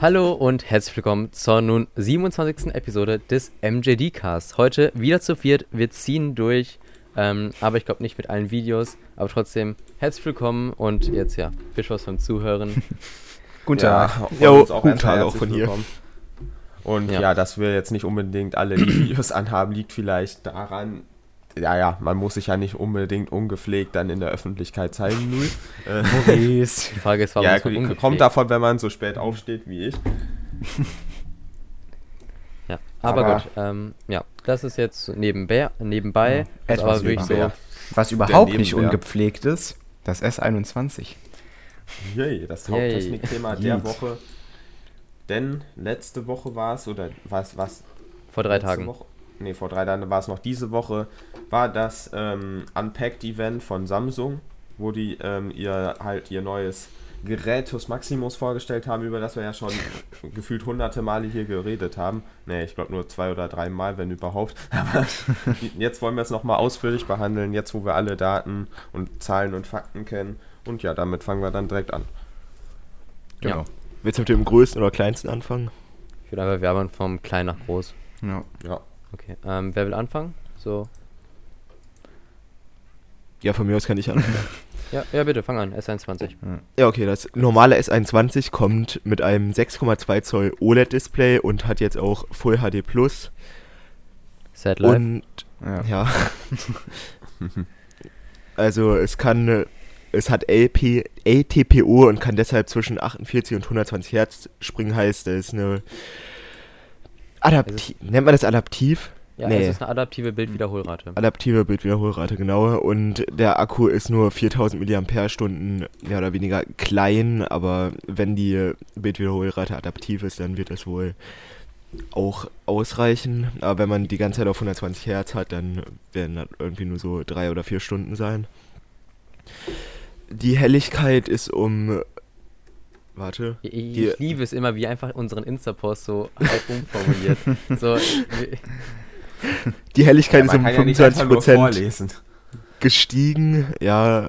Hallo und herzlich willkommen zur nun 27. Episode des MJD Cast. Heute wieder zu viert, wir ziehen durch, ähm, aber ich glaube nicht mit allen Videos, aber trotzdem herzlich willkommen und jetzt ja, viel Spaß beim Zuhören. Guten Ja, Tag. von Jo, guten Tag auch von hier. willkommen. Und Ja. ja. dass wir jetzt nicht unbedingt alle die Videos anhaben, liegt vielleicht daran, ja, ja, man muss sich ja nicht unbedingt ungepflegt dann in der Öffentlichkeit zeigen, Null. Äh, Maurice. Die Frage ist, warum ja, ist kommt davon, wenn man so spät aufsteht wie ich. Ja, aber, Aber- gut, ähm, ja, das ist jetzt nebenbei, nebenbei Ja, etwas wirklich so. Was überhaupt nicht ungepflegt ist, das S21. Yay, das. Haupttechnikthema der. Woche. Denn letzte Woche war es, oder was, was? vor drei Tagen. Woche? Nee, vor drei Tagen war es noch diese Woche, war das ähm, Unpacked-Event von Samsung, wo die ähm, ihr halt ihr neues Gerätus Maximus vorgestellt haben, über das wir ja schon gefühlt hunderte Male hier geredet haben. Nee, ich glaube nur zwei oder drei Mal, wenn überhaupt. Aber jetzt wollen wir es nochmal ausführlich behandeln, jetzt wo wir alle Daten und Zahlen und Fakten kennen. Und ja, damit fangen wir dann direkt an. Ja. Willst du mit dem größten oder kleinsten anfangen? Ich würde einfach werben vom klein nach groß. Ja. Ja. Okay, ähm, wer will anfangen? So, Ja, von mir aus kann ich anfangen. ja, ja bitte, fang an, S21. ja, okay, das normale S21 kommt mit einem 6,2 Zoll OLED-Display und hat jetzt auch Full HD Plus. Sad Life. Und ja. ja. also es kann, es hat LP, LTPO und kann deshalb zwischen 48 und 120 Hertz springen, heißt, es ist eine Adaptiv, nennt man das adaptiv? ja, nee. es ist eine adaptive Bildwiederholrate. Adaptive Bildwiederholrate, genau. Und der Akku ist nur 4000 mAh, mehr oder weniger klein, aber wenn die Bildwiederholrate adaptiv ist, dann wird das wohl auch ausreichen. Aber wenn man die ganze Zeit auf 120 Hertz hat, dann werden das irgendwie nur so drei oder vier Stunden sein. Die Helligkeit ist um. Warte. Ich, ich, liebe es immer, wie einfach unseren Insta-Post so halb umformuliert. so, wir- Die Helligkeit Ja, ist um kann ja nicht einfach nur 25% vorlesen. gestiegen. Ja,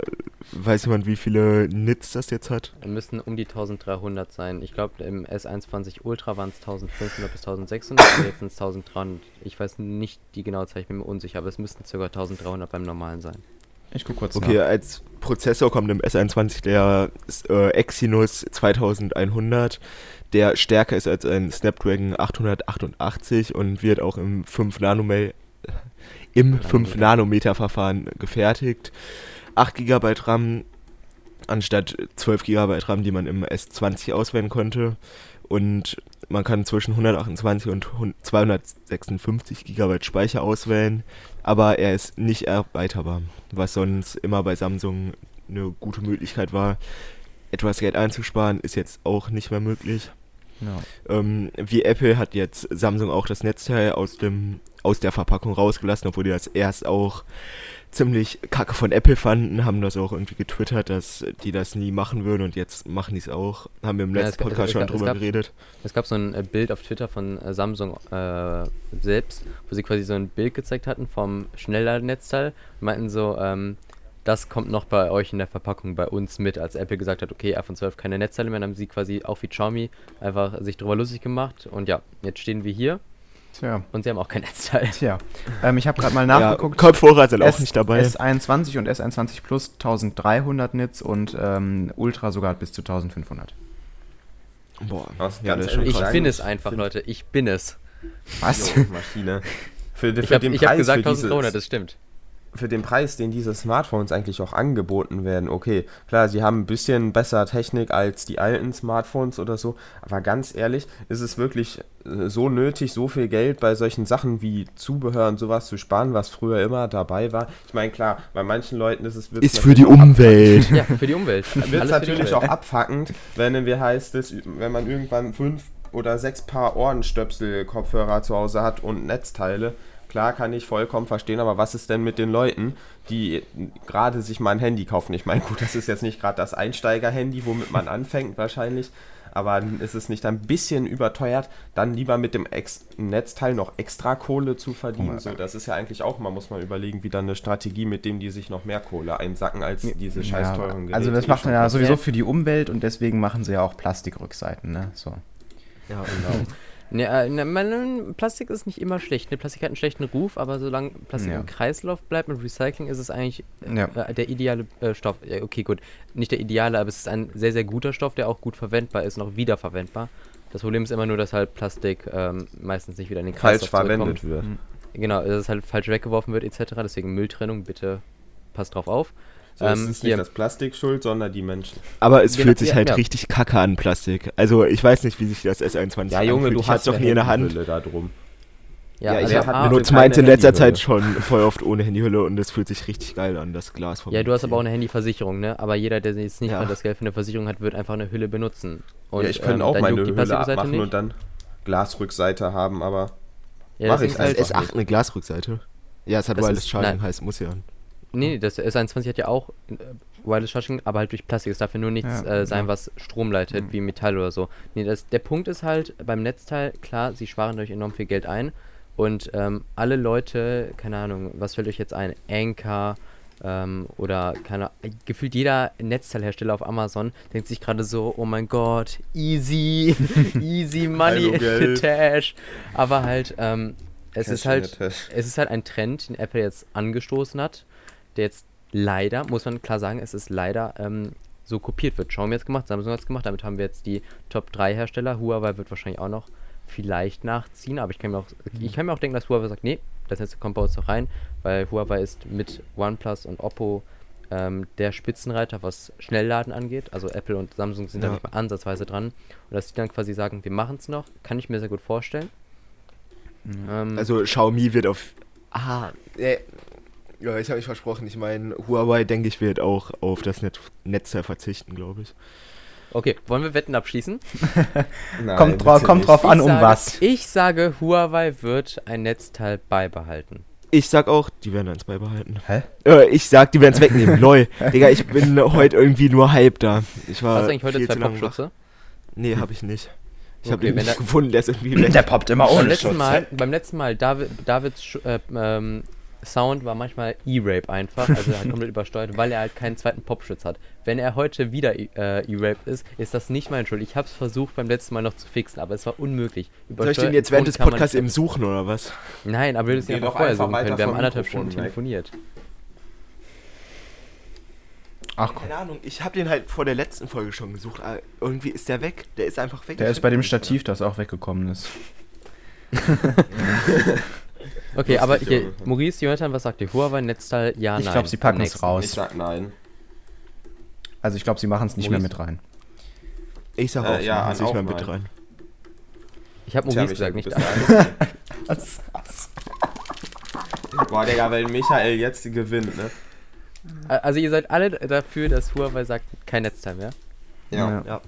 weiß jemand, wie viele Nits das jetzt hat? müssen um die 1300 sein. Ich glaube, im S21 Ultra waren es 1500 bis 1600 und jetzt sind es 1300. Ich weiß nicht die genaue Zahl, ich bin mir unsicher, aber es müssten ca. 1300 beim normalen sein. Ich guck kurz Okay, nach. als Prozessor kommt im S21 der äh, Exynos 2100, der stärker ist als ein Snapdragon 888 und wird auch im 5 Nanometer im 5 Nanometer Verfahren gefertigt. 8 GB RAM anstatt 12 GB RAM, die man im S20 auswählen konnte und man kann zwischen 128 und hun- 256 GB Speicher auswählen, aber er ist nicht erweiterbar, was sonst immer bei Samsung eine gute Möglichkeit war. Etwas Geld einzusparen ist jetzt auch nicht mehr möglich. Ja. Ähm, wie Apple hat jetzt Samsung auch das Netzteil aus, dem, aus der Verpackung rausgelassen, obwohl die das erst auch ziemlich kacke von Apple fanden, haben das auch irgendwie getwittert, dass die das nie machen würden und jetzt machen die es auch. Haben wir im Ja, letzten es gab- Podcast es schon gab- es drüber gab- geredet. Es gab so ein äh, Bild auf Twitter von äh, Samsung äh, selbst, wo sie quasi so ein Bild gezeigt hatten vom Schnellladnetzteil und meinten so, ähm, das kommt noch bei euch in der Verpackung bei uns mit, als Apple gesagt hat, okay, iPhone 12 keine Netzteile mehr, dann haben sie quasi auch wie Xiaomi einfach sich drüber lustig gemacht und ja, jetzt stehen wir hier Tja. und sie haben auch kein Netzteil. Tja. Ähm, ich habe gerade mal Ja, nachgeguckt. Kopfhörer sind auch nicht dabei. S21 und S21 Plus 1300 Nits und ähm, Ultra sogar bis zu 1500. Boah, Was, ja, ganz das ist schon Ich krass. bin es einfach, Leute, ich bin es. Was? Jo, Maschine. Für, für Ich habe hab gesagt für, 1300, dieses, das stimmt. Für den Preis, den diese Smartphones eigentlich auch angeboten werden, okay, klar, sie haben ein bisschen besser Technik als die alten Smartphones oder so, aber ganz ehrlich, ist es wirklich äh, so nötig, so viel Geld bei solchen Sachen wie Zubehör und sowas zu sparen, was früher immer dabei war? Ich meine, klar, bei manchen Leuten ist es wird's Ist für die Umwelt. Ja, für die Umwelt. wird natürlich auch Umwelt. abfuckend, wenn wir heißt es, wenn man irgendwann fünf oder sechs Paar Ohrenstöpsel-Kopfhörer zu Hause hat und Netzteile. Klar kann ich vollkommen verstehen, aber was ist denn mit den Leuten, die gerade sich mal ein Handy kaufen? Ich meine, gut, das ist jetzt nicht gerade das Einsteiger-Handy, womit man anfängt wahrscheinlich. aber ist es nicht ein bisschen überteuert, dann lieber mit dem Ex Netzteil noch extra Kohle zu verdienen? So, das ist ja eigentlich auch, man muss mal überlegen, wie dann eine Strategie, mit dem die sich noch mehr Kohle einsacken als diese scheiß Ja, teuren Geräte. also das macht man ja sowieso für die Umwelt und deswegen machen sie ja auch Plastikrückseiten, ne? So. Ja, Genau. Ne, äh, ne, Plastik ist nicht immer schlecht. Ne? Plastik hat einen schlechten Ruf, aber solange Plastik Ja. im Kreislauf bleibt mit Recycling, ist es eigentlich Ja. äh, der ideale äh, Stoff. Ja, okay, gut. Nicht der ideale, aber es ist ein sehr, sehr guter Stoff, der auch gut verwendbar ist und auch wiederverwendbar. Das Problem ist immer nur, dass halt Plastik ähm, meistens nicht wieder in den Kreislauf falsch verwendet wird. Mhm. Genau, dass es halt falsch weggeworfen wird etc. Deswegen Mülltrennung, bitte passt drauf auf. So, es Ähm, ist hier. nicht das Plastik schuld, sondern die Menschen. Aber es Genau, fühlt sich ja, halt ja. richtig kacke an, Plastik. Also ich weiß nicht, wie sich das S21 Ja, Junge, anfühlt. du ich hast doch nie in der Hand. Da drum. Ja, Ja, also, ich Ich hab A, nur- benutze meins in letzter. Zeit schon voll oft ohne Handyhülle und es fühlt sich richtig geil an, das Glas vom ja, du hast aber auch eine Handyversicherung, ne? Aber jeder, der jetzt nicht Ja. mal das Geld für eine Versicherung hat, wird einfach eine Hülle benutzen. ja, ich könnte ähm, auch meine Hülle abmachen nicht. und dann Glasrückseite haben, aber Ja, Mach deswegen ich ist halt, Das einfach S8 eine Glasrückseite. Ja, es hat Das Wireless Charging, heißt, muss ja. Nee, das S21 hat ja auch äh, Wireless Charging, aber halt durch Plastik. Es darf ja nur nichts Ja, äh, sein, ja. was Strom leitet, Mhm. wie Metall oder so. Nee, das, der Punkt ist halt, beim Netzteil, klar, sie sparen dadurch enorm viel Geld ein. Und ähm, alle Leute, keine Ahnung, was fällt euch jetzt ein? Anker ähm, oder keine gefühlt jeder Netzteilhersteller auf Amazon denkt sich gerade so, oh mein Gott, easy, easy money Hallo, Geld. Cash. Aber halt, ähm, es Cash ist in halt, the Tash. es ist halt ein Trend, den Apple jetzt angestoßen hat, der jetzt leider, muss man klar sagen, es ist leider ähm, so kopiert wird. Xiaomi jetzt gemacht, Samsung hat es gemacht, damit haben wir jetzt die Top 3 Hersteller. Huawei wird wahrscheinlich auch noch vielleicht nachziehen, aber ich kann mir auch, ich kann mir auch denken, dass Huawei sagt, nee, das Netz kommt bei uns noch rein, weil Huawei ist mit OnePlus und Oppo ähm, der Spitzenreiter, was Schnellladen angeht. Also Apple und Samsung sind da Ja. nicht mal ansatzweise dran. Und dass die dann quasi sagen, wir machen es noch, kann ich mir sehr gut vorstellen. Ähm, Also Xiaomi wird auf. Ah, äh, ja, ich habe mich versprochen. Ich meine, Huawei, denke ich, wird auch auf das Net Netzteil verzichten, glaube ich. okay, wollen wir Wetten abschließen? Nein, kommt drauf, bitte kommt drauf an, ich um sage, was. Ich sage, Huawei wird ein Netzteil beibehalten. Ich sag auch, die werden eins beibehalten. Hä? Äh, ich sag, die werden es wegnehmen. Lol. Digga, ich bin heute irgendwie nur Hype da. Ich war Hast du eigentlich heute zwei. Popschutze? Nee, habe ich nicht. Ich habe Okay, den wenn nicht gefunden, der ist irgendwie weg. Der poppt immer Beim ohne letzten, Schutz. Mal, beim letzten Mal, David, Davids äh, ähm, Sound war manchmal E-Rape einfach, also er hat komplett übersteuert, weil er halt keinen zweiten Popschutz hat. Wenn er heute wieder E- äh, E-Rape ist, ist das nicht meine Schuld. Ich habe es versucht beim letzten Mal noch zu fixen, aber es war unmöglich. Soll ich den jetzt während des Podcasts eben suchen oder was? Nein, aber wir hätten es Geh einfach doch vorher suchen können. Wir haben anderthalb Stunden telefoniert. Ach komm. Keine Ahnung, ich habe den halt vor der letzten Folge schon gesucht. aber irgendwie ist der weg. Der ist einfach weg. Der ist bei dem ihn Stativ, das auch weggekommen ist. Okay, aber hier. Maurice, Jonathan, was sagt ihr? Huawei, Netzteil, ja, Ich nein. glaube, sie packen es raus. Ich sag nein. Also ich glaube, sie machen es nicht mehr Maurice? mit rein. nicht. Ich sag Äh, auch, ja, ja, an nicht auch mehr mit rein. Ich habe Tja, Maurice gesagt, Michael, nicht Was? der- Boah, Digga, wenn Michael jetzt gewinnt, ne? Also ihr seid alle dafür, dass Huawei sagt, kein Netzteil mehr? Ja. Ja.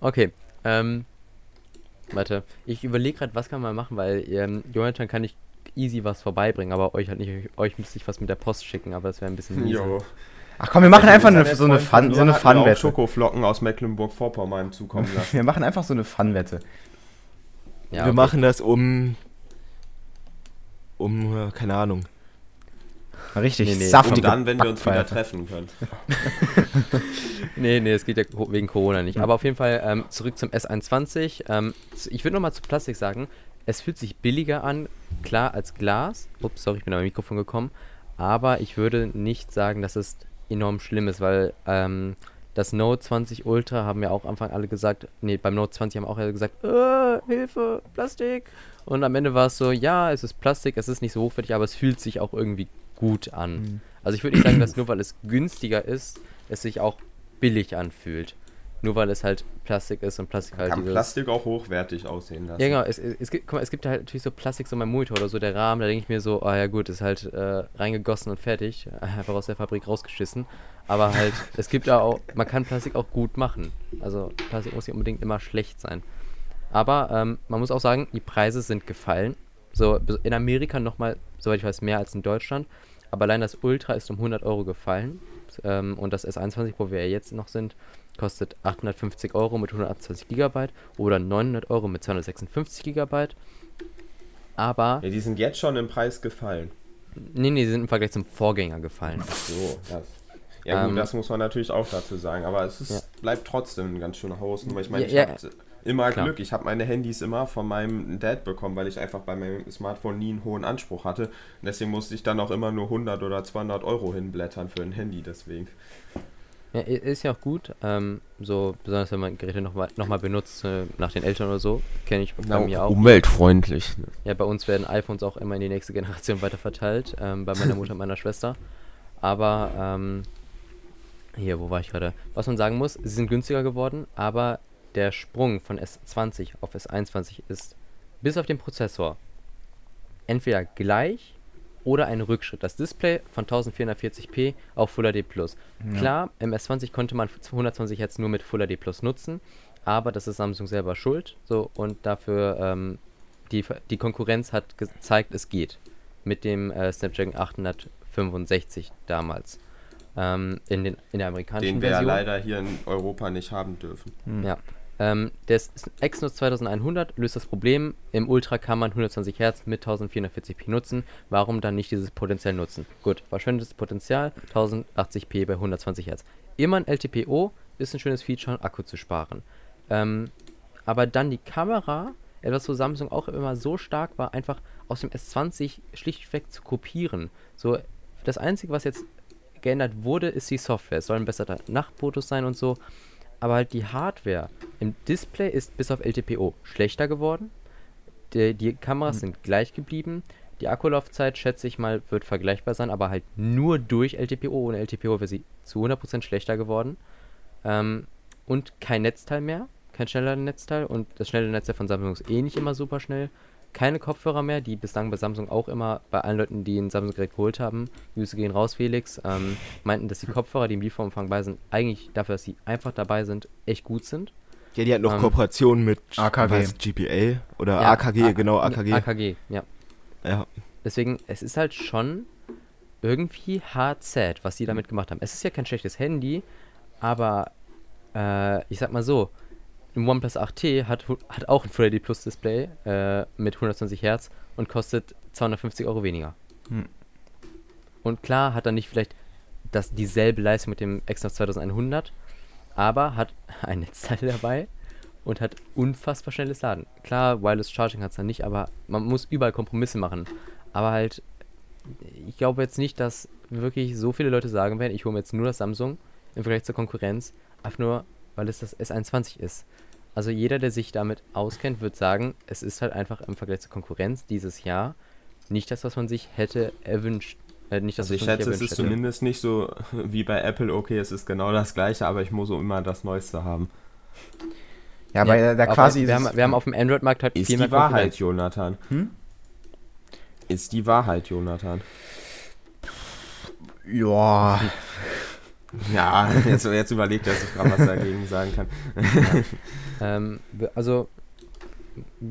Okay, ähm, warte, ich überlege gerade, was kann man machen, weil ähm, Jonathan kann nicht easy was vorbeibringen, aber euch halt nicht, euch, euch müsste ich was mit der Post schicken, aber das wäre ein bisschen. Jo. Ach komm, wir machen einfach eine, so eine Fun, so eine auch Fun-Wette. Schokoflocken aus Mecklenburg-Vorpommern zukommen lassen. Wir machen einfach so eine Fun-Wette. Ja, Wir okay. machen das um. Um, keine Ahnung. Richtig Nee, nee. Und saftige dann, wenn wir uns wieder treffen können. Nee, nee, es geht ja wegen Corona nicht. Aber auf jeden Fall ähm, zurück zum S21. Ähm, ich würde nochmal zu Plastik sagen, es fühlt sich billiger an, klar, als Glas. Ups, sorry, ich bin am Mikrofon gekommen. Aber ich würde nicht sagen, dass es enorm schlimm ist, weil ähm, das Note 20 Ultra haben ja auch am Anfang alle gesagt, nee, beim Note 20 haben auch alle gesagt, äh, Hilfe, Plastik. Und am Ende war es so, ja, es ist Plastik, es ist nicht so hochwertig, aber es fühlt sich auch irgendwie gut an. Mhm. Also ich würde nicht sagen, dass nur weil es günstiger ist, es sich auch billig anfühlt. Nur weil es halt Plastik ist und Plastik halt Kann. Plastik auch hochwertig aussehen lassen. Ja, genau. Es, es, es, gibt, guck mal, es gibt halt natürlich so Plastik, so mein Monitor oder so, der Rahmen, da denke ich mir so, ah ja gut, ist halt äh, reingegossen und fertig. Einfach aus der Fabrik rausgeschissen. Aber halt, es gibt da auch, man kann Plastik auch gut machen. Also Plastik muss nicht unbedingt immer schlecht sein. Aber ähm, man muss auch sagen, die Preise sind gefallen. So in Amerika nochmal, soweit ich weiß, mehr als in Deutschland. Aber allein das Ultra ist um 100 Euro gefallen. ähm, und das S21, wo wir ja jetzt noch sind, kostet 850 Euro mit 128 GB oder 900 Euro mit 256 GB. Aber, Ja, die sind jetzt schon im Preis gefallen. nee, nee, die sind im Vergleich zum Vorgänger gefallen. So, das. Ja gut, Ähm, das muss man natürlich auch dazu sagen, aber es ist, Ja. bleibt trotzdem ein ganz schöner Hosten, weil ich meine, Ja, ich ja. habe immer Klar. Glück, ich habe meine Handys immer von meinem Dad bekommen, weil ich einfach bei meinem Smartphone nie einen hohen Anspruch hatte. Und deswegen musste ich dann auch immer nur 100 oder 200 Euro hinblättern für ein Handy, deswegen. Ja, ist ja auch gut, ähm, so besonders wenn man Geräte nochmal noch mal benutzt, äh, nach den Eltern oder so, kenne ich bei mir auch. umweltfreundlich. ne? Ja, bei uns werden iPhones auch immer in die nächste Generation weiterverteilt, ähm, bei meiner Mutter und meiner Schwester. Aber, ähm, hier, wo war ich gerade? Was man sagen muss, sie sind günstiger geworden, aber der Sprung von S20 auf S21 ist bis auf den Prozessor entweder gleich oder ein Rückschritt. Das Display von 1440p auf Full HD Plus. Klar, im S20 konnte man 120 Hz nur mit Full HD Plus nutzen, aber das ist Samsung selber schuld. So und dafür ähm, die, die Konkurrenz hat gezeigt, es geht. Mit dem äh, Snapdragon 865 damals. Ähm, in, den, in der amerikanischen Den wir ja Version. leider hier in Europa nicht haben dürfen. Ja. Ähm, der Exynos 2100 löst das Problem. Im Ultra kann man 120 Hertz mit 1440p nutzen. Warum dann nicht dieses Potenzial nutzen? Gut, verschwendetes Potenzial, 1080p bei 120 Hertz. Immer ein LTPO ist ein schönes Feature, Akku zu sparen. Ähm, aber dann die Kamera, etwas, wo Samsung auch immer so stark war, einfach aus dem S20 schlichtweg zu kopieren. So, das Einzige, was jetzt geändert wurde, ist die Software. Es sollen bessere Nachtfotos sein und so. Aber halt die Hardware im Display ist bis auf LTPO schlechter geworden. Die, die Kameras sind gleich geblieben. Die Akkulaufzeit, schätze ich mal, wird vergleichbar sein, aber halt nur durch LTPO. Ohne LTPO wäre sie zu 100% schlechter geworden. Ähm, und kein Netzteil mehr, kein schneller Netzteil. Und das schnelle Netzteil von Samsung ist eh nicht immer super schnell. Keine Kopfhörer mehr, die bislang bei Samsung auch immer bei allen Leuten, die ein Samsung-Gerät geholt haben, Grüße gehen raus, Felix, ähm, meinten, dass die Kopfhörer, die im Lieferumfang bei sind, eigentlich dafür, dass sie einfach dabei sind, echt gut sind. Ja, die hat noch Ähm, Kooperationen mit AKG. was, GPA oder Ja, AKG, A- genau, AKG. AKG, ja. ja. Deswegen, es ist halt schon irgendwie sad, was die damit gemacht haben. Es ist ja kein schlechtes Handy, aber äh, ich sag mal so, ein OnePlus 8T hat, hat auch ein Full HD Plus Display äh, mit 120 Hertz und kostet 250 Euro weniger. Hm. Und klar hat er nicht vielleicht das, dieselbe Leistung mit dem Exynos 2100, aber hat ein Netzteil dabei und hat unfassbar schnelles Laden. Klar, Wireless Charging hat es dann nicht, aber man muss überall Kompromisse machen. Aber halt, ich glaube jetzt nicht, dass wirklich so viele Leute sagen werden, ich hole mir jetzt nur das Samsung im Vergleich zur Konkurrenz, einfach nur, weil es das S21 ist. Also jeder, der sich damit auskennt, wird sagen, es ist halt einfach im Vergleich zur Konkurrenz dieses Jahr nicht das, was man sich hätte erwünscht. Äh, nicht das, Also ich schätze, es ist hätte. zumindest nicht so wie bei Apple, okay, es ist genau das gleiche, aber ich muss auch immer das Neueste haben. Ja, aber Ja, da quasi. wir, ist haben, wir haben auf dem Android-Markt halt Ist viel mehr die Wahrheit, Konkurrenz. Jonathan. Hm? Ist die Wahrheit, Jonathan. ja, Ja, jetzt, jetzt überlegt er sich gerade, was er dagegen sagen kann. Ähm, wir- also,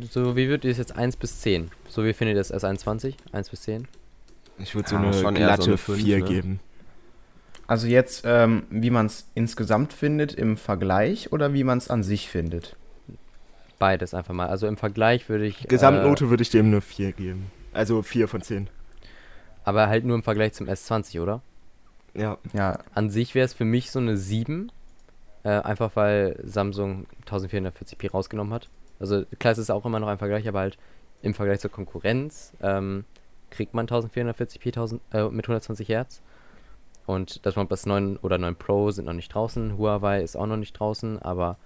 so wie würdet ihr es jetzt 1 bis 10? So wie findet ihr das S21? 1 bis 10? Ich würde so Ja, eine schon eher glatte so eine fünf, 4 ne? geben. also jetzt, ähm, wie man es insgesamt findet im Vergleich oder wie man es an sich findet? Beides einfach mal. Also im Vergleich würde ich. Gesamtnote würde ich dem eine 4 geben. Also 4 von 10. Äh, aber halt nur im Vergleich zum S20, oder? Ja. Ja, An sich wäre es für mich so eine 7. Äh, einfach weil Samsung 1440p rausgenommen hat. Also klar, es ist auch immer noch ein Vergleich, aber halt im Vergleich zur Konkurrenz ähm, kriegt man 1440p 1000, äh, mit 120 Hertz. Und das OnePlus 9 oder 9 Pro sind noch nicht draußen. Huawei ist auch noch nicht draußen, aber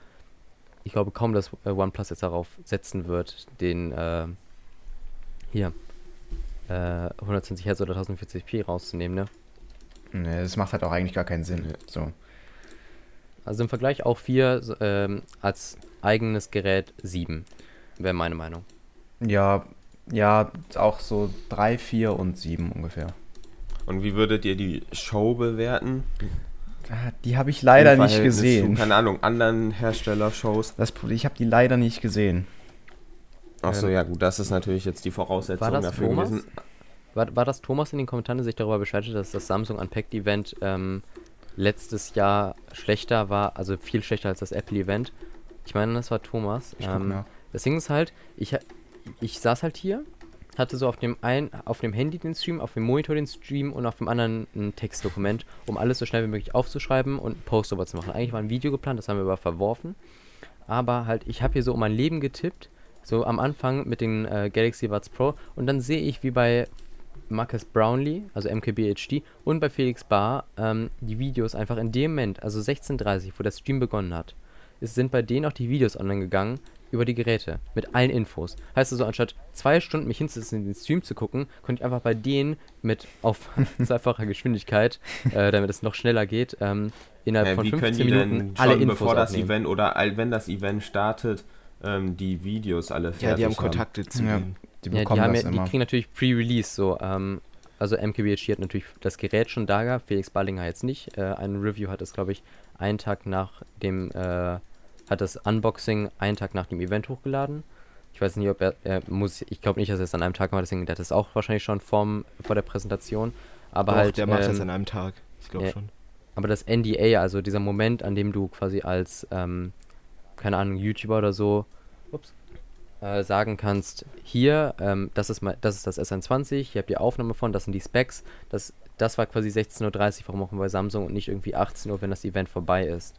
ich glaube kaum, dass äh, OnePlus jetzt darauf setzen wird, den äh, hier äh, 120 Hertz oder 1040p rauszunehmen, ne? Ne, das macht halt auch eigentlich gar keinen Sinn. So. Also im Vergleich auch 4 ähm, als eigenes Gerät 7. Wäre meine Meinung. Ja, ja, auch so 3, 4 und 7 ungefähr. Und wie würdet ihr die Show bewerten? Ah, Die habe ich leider nicht gesehen. Zu, keine Ahnung, anderen Hersteller-Shows. Das, ich habe die leider nicht gesehen. Achso, Ähm, ja gut, das ist natürlich jetzt die Voraussetzung war das dafür Thomas? gewesen. War, war das Thomas in den Kommentaren, der sich darüber beschwert hat, dass das Samsung Unpacked Event ähm, letztes Jahr schlechter war, also viel schlechter als das Apple-Event. Ich meine, das war Thomas. Ich guck Ähm, nach. das Ding ist halt, ich, ich saß halt hier, hatte so auf dem einen, auf dem Handy den Stream, auf dem Monitor den Stream und auf dem anderen ein Textdokument, um alles so schnell wie möglich aufzuschreiben und einen Post darüber zu machen. Eigentlich war ein Video geplant, das haben wir aber verworfen. Aber halt, ich habe hier so um mein Leben getippt, so am Anfang mit den äh, Galaxy Buds Pro und dann sehe ich, wie bei Marcus Brownlee, also MKBHD und bei Felix Bar ähm, die Videos einfach in dem Moment, also 16.30 wo der Stream begonnen hat, es sind bei denen auch die Videos online gegangen über die Geräte mit allen Infos. Heißt also, anstatt zwei Stunden mich hinzusetzen, in den Stream zu gucken, konnte ich einfach bei denen mit auf zweifacher Geschwindigkeit, äh, damit es noch schneller geht, ähm, innerhalb Äh, von wie können 15 die Minuten denn alle Infos bevor das aufnehmen. Event oder all, wenn das Event startet, ähm, die Videos alle fertig Ja, die haben haben? Kontakte zu Ja. Die Ja, die, bekommen das ja, die immer. kriegen natürlich Pre-Release so. Ähm, also MKBHD hat natürlich das Gerät schon da gehabt, Felix Ballinger jetzt nicht. Äh, ein Review hat es, glaube ich, einen Tag nach dem, äh, hat das Unboxing einen Tag nach dem Event hochgeladen. Ich weiß nicht, ob er, er muss, ich glaube nicht, dass er es an einem Tag macht, deswegen der hat es auch wahrscheinlich schon vorm, vor der Präsentation. Aber Doch, halt, der macht das ähm, an einem Tag. Ich glaube ja. schon. aber das NDA, also dieser Moment, an dem du quasi als, ähm, keine Ahnung, YouTuber oder so, ups, äh, sagen kannst, hier, ähm, das ist mal, das ist das S21, hier habt ihr Aufnahme von, das sind die Specs, das, das war quasi 16.30 Uhr, warum auch bei Samsung und nicht irgendwie 18 Uhr, wenn das Event vorbei ist.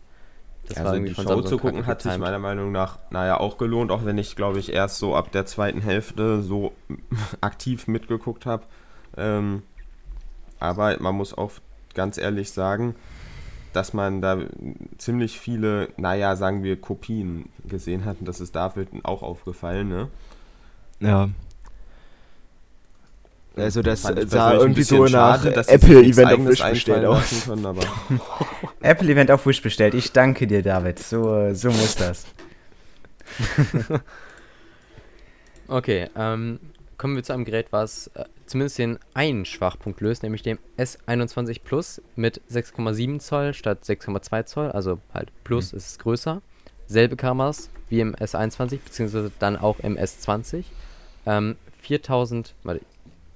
Das also die Show zu gucken hat sich meiner Meinung nach, naja, auch gelohnt, auch wenn ich, glaube ich, erst so ab der zweiten Hälfte so aktiv mitgeguckt habe. Ähm, aber man muss auch ganz ehrlich sagen, dass man da ziemlich viele, naja, sagen wir, Kopien gesehen hat. Und das ist David auch aufgefallen, ne? Ja. Also das sah irgendwie so nach Apple-Event auf Wish bestellt aus. Apple-Event auf Wish bestellt. Ich danke dir, David. So, so muss das. Okay, ähm, kommen wir zu einem Gerät, was äh, zumindest den einen Schwachpunkt löst, nämlich dem S21 Plus mit 6,7 Zoll statt 6,2 Zoll, also halt Plus ist es größer. Selbe Kameras wie im S21, beziehungsweise dann auch im S20. Ähm, 4000, warte,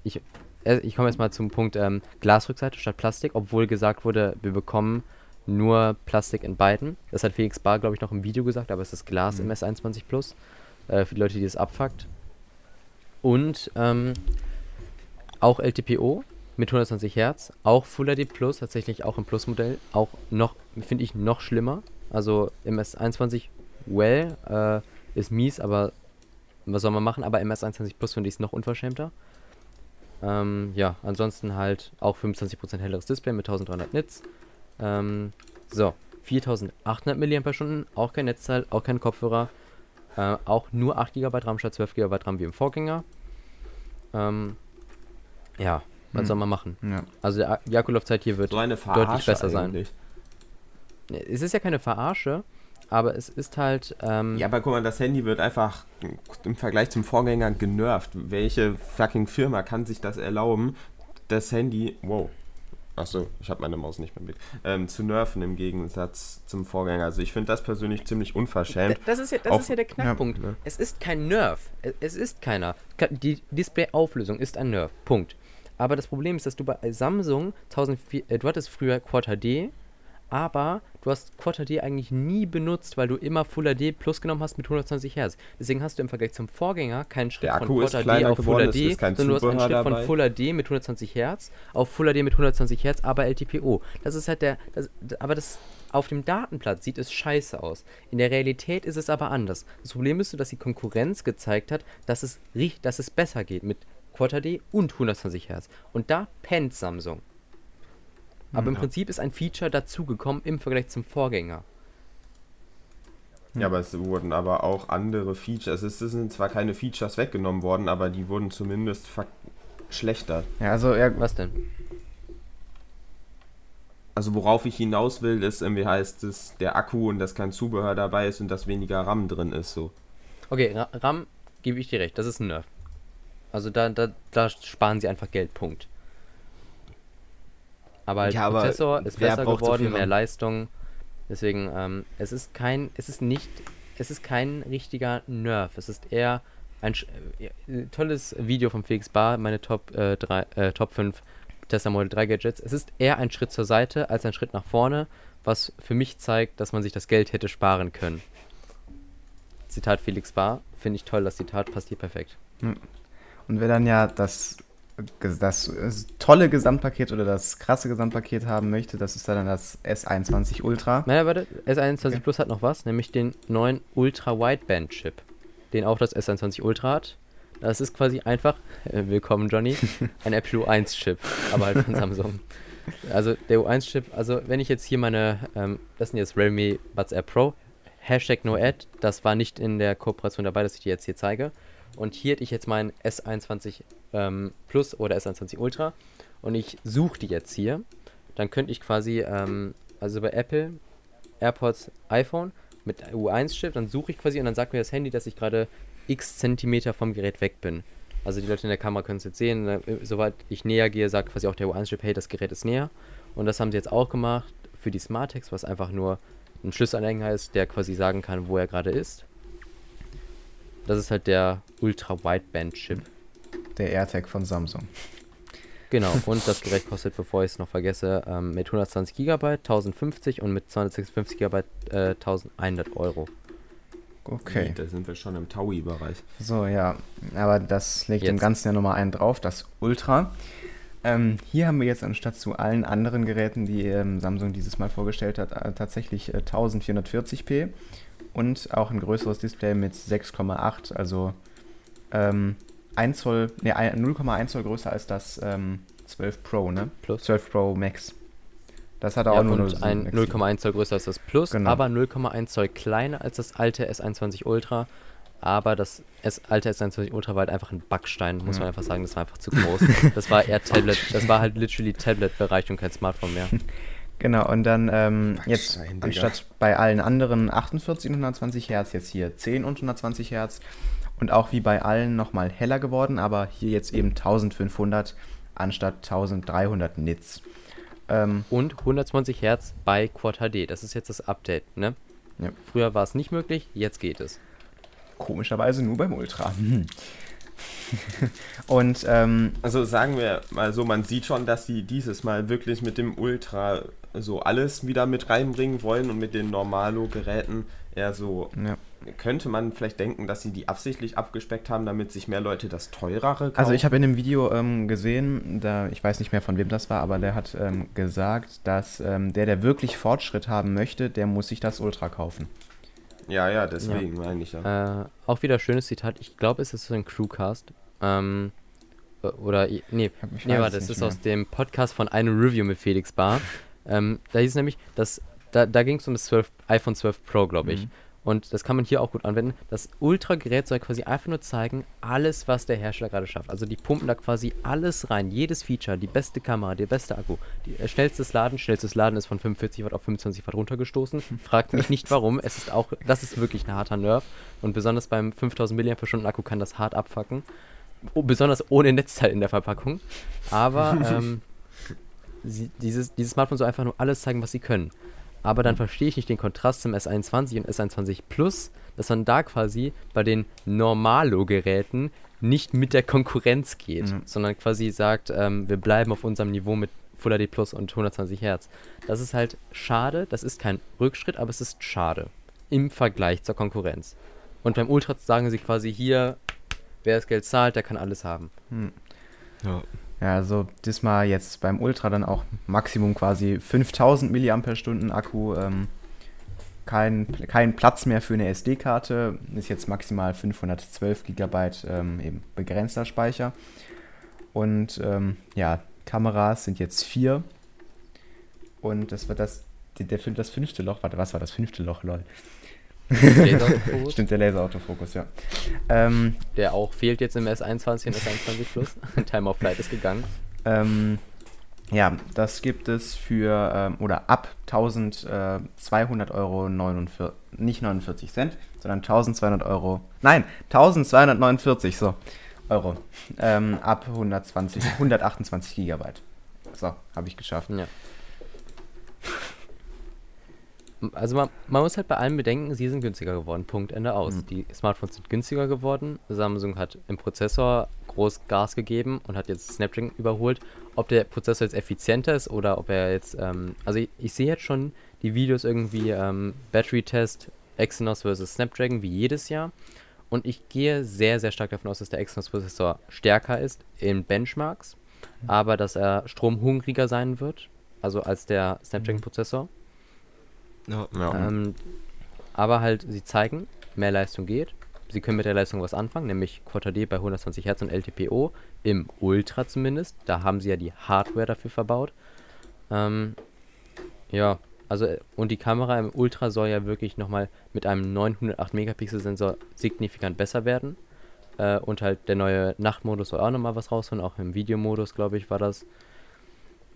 ich, äh, ich komme jetzt mal zum Punkt ähm, Glasrückseite statt Plastik, obwohl gesagt wurde, wir bekommen nur Plastik in beiden. Das hat Felix Bar, glaube ich, noch im Video gesagt, aber es ist Glas im S21 Plus. Äh, für die Leute, die es abfuckt. Und ähm, auch LTPO mit 120 Hertz, auch Full HD Plus, tatsächlich auch im Plus-Modell, auch noch, finde ich, noch schlimmer. Also im S21 well äh, ist mies, aber was soll man machen? Aber im S21 Plus finde ich es noch unverschämter. Ähm, ja, ansonsten halt auch 25% helleres Display mit 1300 Nits. Ähm, so, 4800 mAh, auch kein Netzteil, auch kein Kopfhörer. Äh, auch nur 8 GB RAM statt 12 GB RAM wie im Vorgänger. Ähm, ja, was Hm. soll man machen? Ja. Also der Akkulaufzeit hier wird. so eine Verarsche besser sein. eigentlich. Es ist ja keine Verarsche, aber es ist halt. Ähm, Ja, aber guck mal, das Handy wird einfach im Vergleich zum Vorgänger genervt. Welche fucking Firma kann sich das erlauben, das Handy, wow, achso, ich habe meine Maus nicht mehr mit, ähm, zu nerven im Gegensatz zum Vorgänger. Also ich finde das persönlich ziemlich unverschämt. D- Das ist ja, das Auch- ist ja der Knackpunkt. ne? Es ist kein Nerf. Es, es ist keiner. Die Displayauflösung ist ein Nerf. Punkt. Aber das Problem ist, dass du bei Samsung 1004, äh, du hattest früher Quad HD, aber du hast Quad HD eigentlich nie benutzt, weil du immer Full HD Plus genommen hast mit 120 Hertz. Deswegen hast du im Vergleich zum Vorgänger keinen Schritt von Quad HD auf Full geworden, es HD, sondern du hast einen Schritt von. Full HD mit 120 Hertz auf Full HD mit 120 Hertz, aber LTPO. Das ist halt der, das, aber das auf dem Datenblatt sieht es scheiße aus. In der Realität ist es aber anders. Das Problem ist, so, dass die Konkurrenz gezeigt hat, dass es, dass es besser geht mit Quad HD und 120 Hertz. Und da pennt Samsung. Aber im Prinzip ist ein Feature dazugekommen im Vergleich zum Vorgänger. Ja, aber es wurden aber auch andere Features, es sind zwar keine Features weggenommen worden, aber die wurden zumindest schlechter. Ja, also ja, Was denn? Also worauf ich hinaus will, ist, irgendwie heißt es, der Akku und dass kein Zubehör dabei ist und dass weniger RAM drin ist, so. Okay, Ra RAM gebe ich dir recht, das ist ein Nerf. Also da, da, da sparen sie einfach Geld, Punkt. Aber Ja, aber Prozessor ist besser so geworden, viel mehr RAM? Leistung. Deswegen, ähm, es ist kein, es ist nicht, es ist kein richtiger Nerf. Es ist eher ein sch- äh, tolles Video von Felix Bar, meine Top, äh, drei, äh, Top 5 Tesla Model 3 Gadgets. Es ist eher ein Schritt zur Seite als ein Schritt nach vorne, was für mich zeigt, dass man sich das Geld hätte sparen können. Zitat Felix Bar. Finde ich toll, das Zitat passt hier perfekt. Und wer dann ja das, das tolle Gesamtpaket oder das krasse Gesamtpaket haben möchte, das ist dann das S21 Ultra. Naja, warte, S21 Okay. Plus hat noch was, nämlich den neuen Ultra Wideband Chip, den auch das S21 Ultra hat. Das ist quasi einfach, äh, willkommen Johnny, ein Apple U1 Chip, aber halt von Samsung. Also der U1 Chip, also wenn ich jetzt hier meine, ähm, das sind jetzt Realme Buds Air Pro, Hashtag No Ad, das war nicht in der Kooperation dabei, dass ich die jetzt hier zeige. Und hier hätte ich jetzt meinen S21 ähm, Plus oder S21 Ultra und ich suche die jetzt hier. Dann könnte ich quasi, ähm, also bei Apple, AirPods, iPhone mit U1-Chip, dann suche ich quasi und dann sagt mir das Handy, dass ich gerade x Zentimeter vom Gerät weg bin. Also die Leute in der Kamera können es jetzt sehen. äh, Sobald ich näher gehe, sagt quasi auch der U1-Chip, hey, das Gerät ist näher. Und das haben sie jetzt auch gemacht für die Smartex, was einfach nur ein Schlüsselanhänger ist, der quasi sagen kann, wo er gerade ist. Das ist halt der Ultra-Wideband-Chip. Der AirTag von Samsung. Genau, und das Gerät kostet, bevor ich es noch vergesse, ähm, mit 120 GB 1050 und mit 256 GB äh, 1100 Euro. Okay. Da sind wir schon im Taui-Bereich. So, ja. Aber das legt dem Jetzt. Ganzen ja nochmal einen drauf, das Ultra. Ähm, hier haben wir jetzt anstatt zu allen anderen Geräten, die ähm, Samsung dieses Mal vorgestellt hat, äh, tatsächlich äh, 1440p und auch ein größeres Display mit 6,8, also ähm, 1 Zoll, ein- 0,1 Zoll größer als das ähm, 12 Pro, ne? Plus. 12 Pro Max. Das hat Ja, auch nur und ein 0,7. 0,1 Zoll größer als das Plus, Genau. aber 0,1 Zoll kleiner als das alte S21 Ultra. Aber das S alte S21 Ultra war halt einfach ein Backstein, muss Ja. man einfach sagen. Das war einfach zu groß. das war eher Tablet. Das war halt literally Tablet-Bereich und kein Smartphone mehr. Genau, und dann ähm, jetzt Digga. anstatt bei allen anderen 48 und 120 Hertz, jetzt hier 10 und 120 Hertz und auch wie bei allen nochmal heller geworden, aber hier jetzt eben 1500 anstatt 1300 Nits. Ähm, Und 120 Hertz bei Quad HD. Das ist jetzt das Update, ne? Ja. Früher war es nicht möglich, jetzt geht es. komischerweise nur beim Ultra. Und ähm, Also sagen wir mal so, man sieht schon, dass sie dieses Mal wirklich mit dem Ultra so alles wieder mit reinbringen wollen und mit den Normalo-Geräten eher so, ja. könnte man vielleicht denken, dass sie die absichtlich abgespeckt haben, damit sich mehr Leute das teurere kaufen. Also ich habe in dem Video ähm, gesehen, da, ich weiß nicht mehr von wem das war, aber der hat ähm, gesagt, dass ähm, der, der wirklich Fortschritt haben möchte, der muss sich das Ultra kaufen. Ja, ja, deswegen meine ich ja. Äh, auch wieder schönes Zitat. Ich glaube, es ist so ein Crewcast. Ähm, äh, oder, i- nee, Ich nee, warte, es das ist mehr. aus dem Podcast von einem Review mit Felix Bar. ähm, da hieß es nämlich, dass, da, da ging es um das 12, iPhone 12 Pro, glaube ich. Mhm. Und das kann man hier auch gut anwenden. Das Ultra-Gerät soll quasi einfach nur zeigen, alles, was der Hersteller gerade schafft. Also die pumpen da quasi alles rein, jedes Feature, die beste Kamera, der beste Akku, die, äh, schnellstes Laden, schnellstes Laden ist von 45 Watt auf 25 Watt runtergestoßen. Fragt mich nicht warum, es ist auch, das ist wirklich ein harter Nerv. Und besonders beim 5000 mAh Akku kann das hart abfacken. Oh, besonders ohne Netzteil in der Verpackung. Aber ähm, sie, dieses, dieses Smartphone soll einfach nur alles zeigen, was sie können. Aber dann verstehe ich nicht den Kontrast zum S21 und S21 Plus, dass man da quasi bei den Normalo-Geräten nicht mit der Konkurrenz geht, Mhm. sondern quasi sagt, ähm, wir bleiben auf unserem Niveau mit Full HD Plus und 120 Hertz. Das ist halt schade, das ist kein Rückschritt, aber es ist schade im Vergleich zur Konkurrenz. Und beim Ultra sagen sie quasi hier, wer das Geld zahlt, der kann alles haben. Ja. Ja, also diesmal jetzt beim Ultra dann auch Maximum quasi 5000 mAh Akku. Ähm, kein, kein Platz mehr für eine SD-Karte. Ist jetzt maximal 512 GB ähm, eben begrenzter Speicher. Und ähm, ja, Kameras sind jetzt vier. Und das wird das, der, das fünfte Loch. Warte, was war das fünfte Loch? Lol. Laserfokus, Stimmt, der Laserautofokus, ja. Ähm, der auch fehlt jetzt im S21 und S21 Plus. Time of Flight ist gegangen. Ähm, ja, das gibt es für, ähm, oder ab 1200 Euro 49, nicht 49 Cent, sondern 1200 Euro, nein, 1249, so, Euro, ähm, ab 120, 128 Gigabyte. So, habe ich geschafft. Ja. Also man, man muss halt bei allem bedenken, sie sind günstiger geworden. Punkt, Ende aus. Mhm. Die Smartphones sind günstiger geworden. Samsung hat im Prozessor groß Gas gegeben und hat jetzt Snapdragon überholt. ob der Prozessor jetzt effizienter ist oder ob er jetzt, ähm, also ich, ich sehe jetzt schon die Videos irgendwie, ähm, Battery Test, Exynos versus Snapdragon wie jedes Jahr. Und ich gehe sehr, sehr stark davon aus, dass der Exynos-Prozessor stärker ist in Benchmarks, aber dass er stromhungriger sein wird, also als der Snapdragon-Prozessor. Ja. Ja. Ähm, aber halt, sie zeigen, mehr Leistung geht. Sie können mit der Leistung was anfangen, nämlich Quad HD bei 120 Hertz und LTPO im Ultra zumindest. Da haben sie ja die Hardware dafür verbaut. Ähm, ja, also und die Kamera im Ultra soll ja wirklich nochmal mit einem 908 Megapixel Sensor signifikant besser werden. Äh, und halt der neue Nachtmodus soll auch nochmal was rausholen, auch im Videomodus, glaube ich, war das.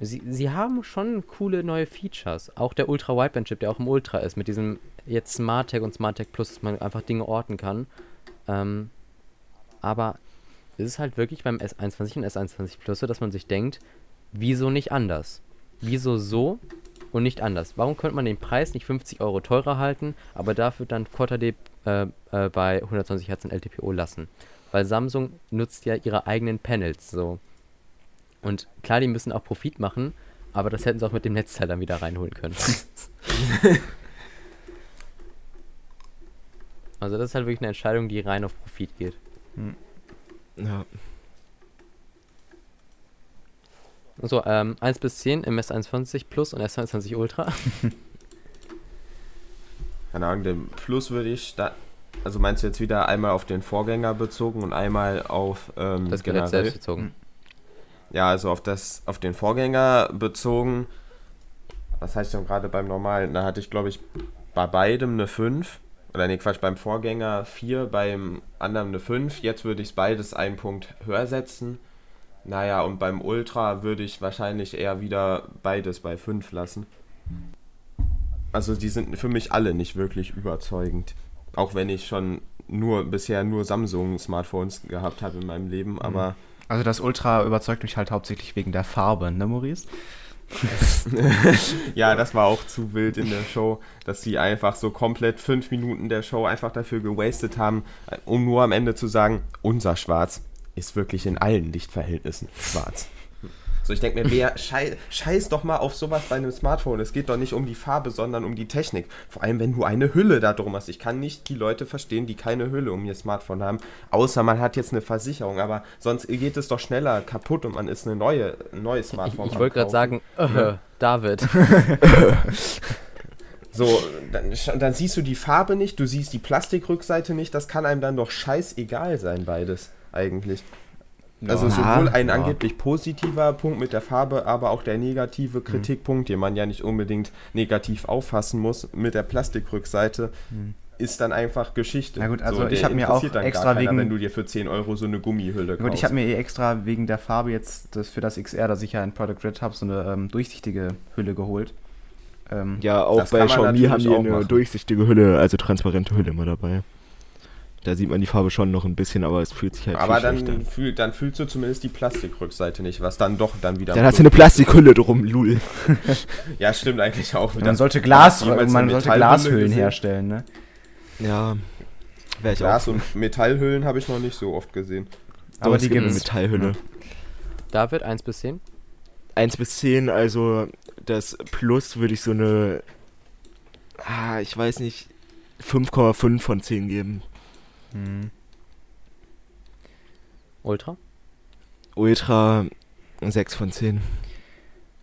Sie, sie haben schon coole neue Features. Auch der Ultra Wideband Chip, der auch im Ultra ist, mit diesem jetzt Smart Tag und Smart Tag Plus, dass man einfach Dinge orten kann. Ähm, aber es ist halt wirklich beim S21 und S21 Plus so, dass man sich denkt, wieso nicht anders? Wieso so und nicht anders? Warum könnte man den Preis nicht 50 Euro teurer halten, aber dafür dann Quad HD äh, äh, bei 120 Hertz und LTPO lassen? Weil Samsung nutzt ja ihre eigenen Panels so. Und klar, die müssen auch Profit machen, aber das hätten sie auch mit dem Netzteil dann wieder reinholen können. also das ist halt wirklich eine Entscheidung, die rein auf Profit geht. Ja. So, ähm, 1 bis 10 im S21 Plus und S21 Ultra. Keine Ahnung, den Plus würde ich da. Also meinst du jetzt wieder einmal auf den Vorgänger bezogen und einmal auf ähm, Das Gerät selbst bezogen. Ja, also auf das, auf den Vorgänger bezogen. Was heißt denn gerade beim normalen? Da hatte ich, glaube ich, bei beidem eine 5. Oder nee, Quatsch, beim Vorgänger 4, beim anderen eine 5. Jetzt würde ich beides einen Punkt höher setzen. Naja, und beim Ultra würde ich wahrscheinlich eher wieder beides bei 5 lassen. Also die sind für mich alle nicht wirklich überzeugend. Auch wenn ich schon nur bisher nur Samsung-Smartphones gehabt habe in meinem Leben, aber Also das Ultra überzeugt mich halt hauptsächlich wegen der Farbe, ne Maurice? Ja, das war auch zu wild in der Show, dass sie einfach so komplett fünf Minuten der Show einfach dafür gewastet haben, um nur am Ende zu sagen, unser Schwarz ist wirklich in allen Lichtverhältnissen schwarz. So, ich denke mir, wer schei scheiß doch mal auf sowas bei einem Smartphone. Es geht doch nicht um die Farbe, sondern um die Technik. Vor allem, wenn du eine Hülle da drum hast. Ich kann nicht die Leute verstehen, die keine Hülle um ihr Smartphone haben, außer man hat jetzt eine Versicherung. Aber sonst geht es doch schneller kaputt und man ist eine neue, ein neues Ich, Smartphone. ich am wollte gerade sagen, äh, David. So, dann, dann siehst du die Farbe nicht, du siehst die Plastikrückseite nicht, das kann einem dann doch scheißegal sein, beides eigentlich. Also Ja, sowohl ein ja. angeblich positiver Punkt mit der Farbe, aber auch der negative Mhm. Kritikpunkt, den man ja nicht unbedingt negativ auffassen muss, mit der Plastikrückseite, ist dann einfach Geschichte. Na gut, also der ich hab mir auch extra keiner, wegen- wenn du dir für 10 Euro so eine Gummihülle kaufst. Gut, ich habe mir eh extra wegen der Farbe jetzt das für das XR, das ich ja in Product Red habe, so eine ähm, durchsichtige Hülle geholt. Ähm, Ja, auch bei Xiaomi haben die eine machen. durchsichtige Hülle, also transparente Hülle immer dabei. Da sieht man die Farbe schon noch ein bisschen, aber es fühlt sich halt aber viel schlechter dann, an. fühl, dann fühlst du zumindest die Plastikrückseite nicht, was dann doch dann wieder... Dann hast du eine Plastikhülle drum, lul. Ja, stimmt eigentlich auch wieder. man sollte, Glas, man sollte Glashüllen herstellen, ne? Ja, wäre ich Glas auch. und Metallhüllen habe ich noch nicht so oft gesehen. Aber Doch, die es gibt eine gibt's. Metallhülle. David, 1 bis 10. 1 bis 10, also das Plus würde ich so eine, ah, ich weiß nicht, 5,5 von 10 geben. Hm. Ultra? Ultra 6 von 10.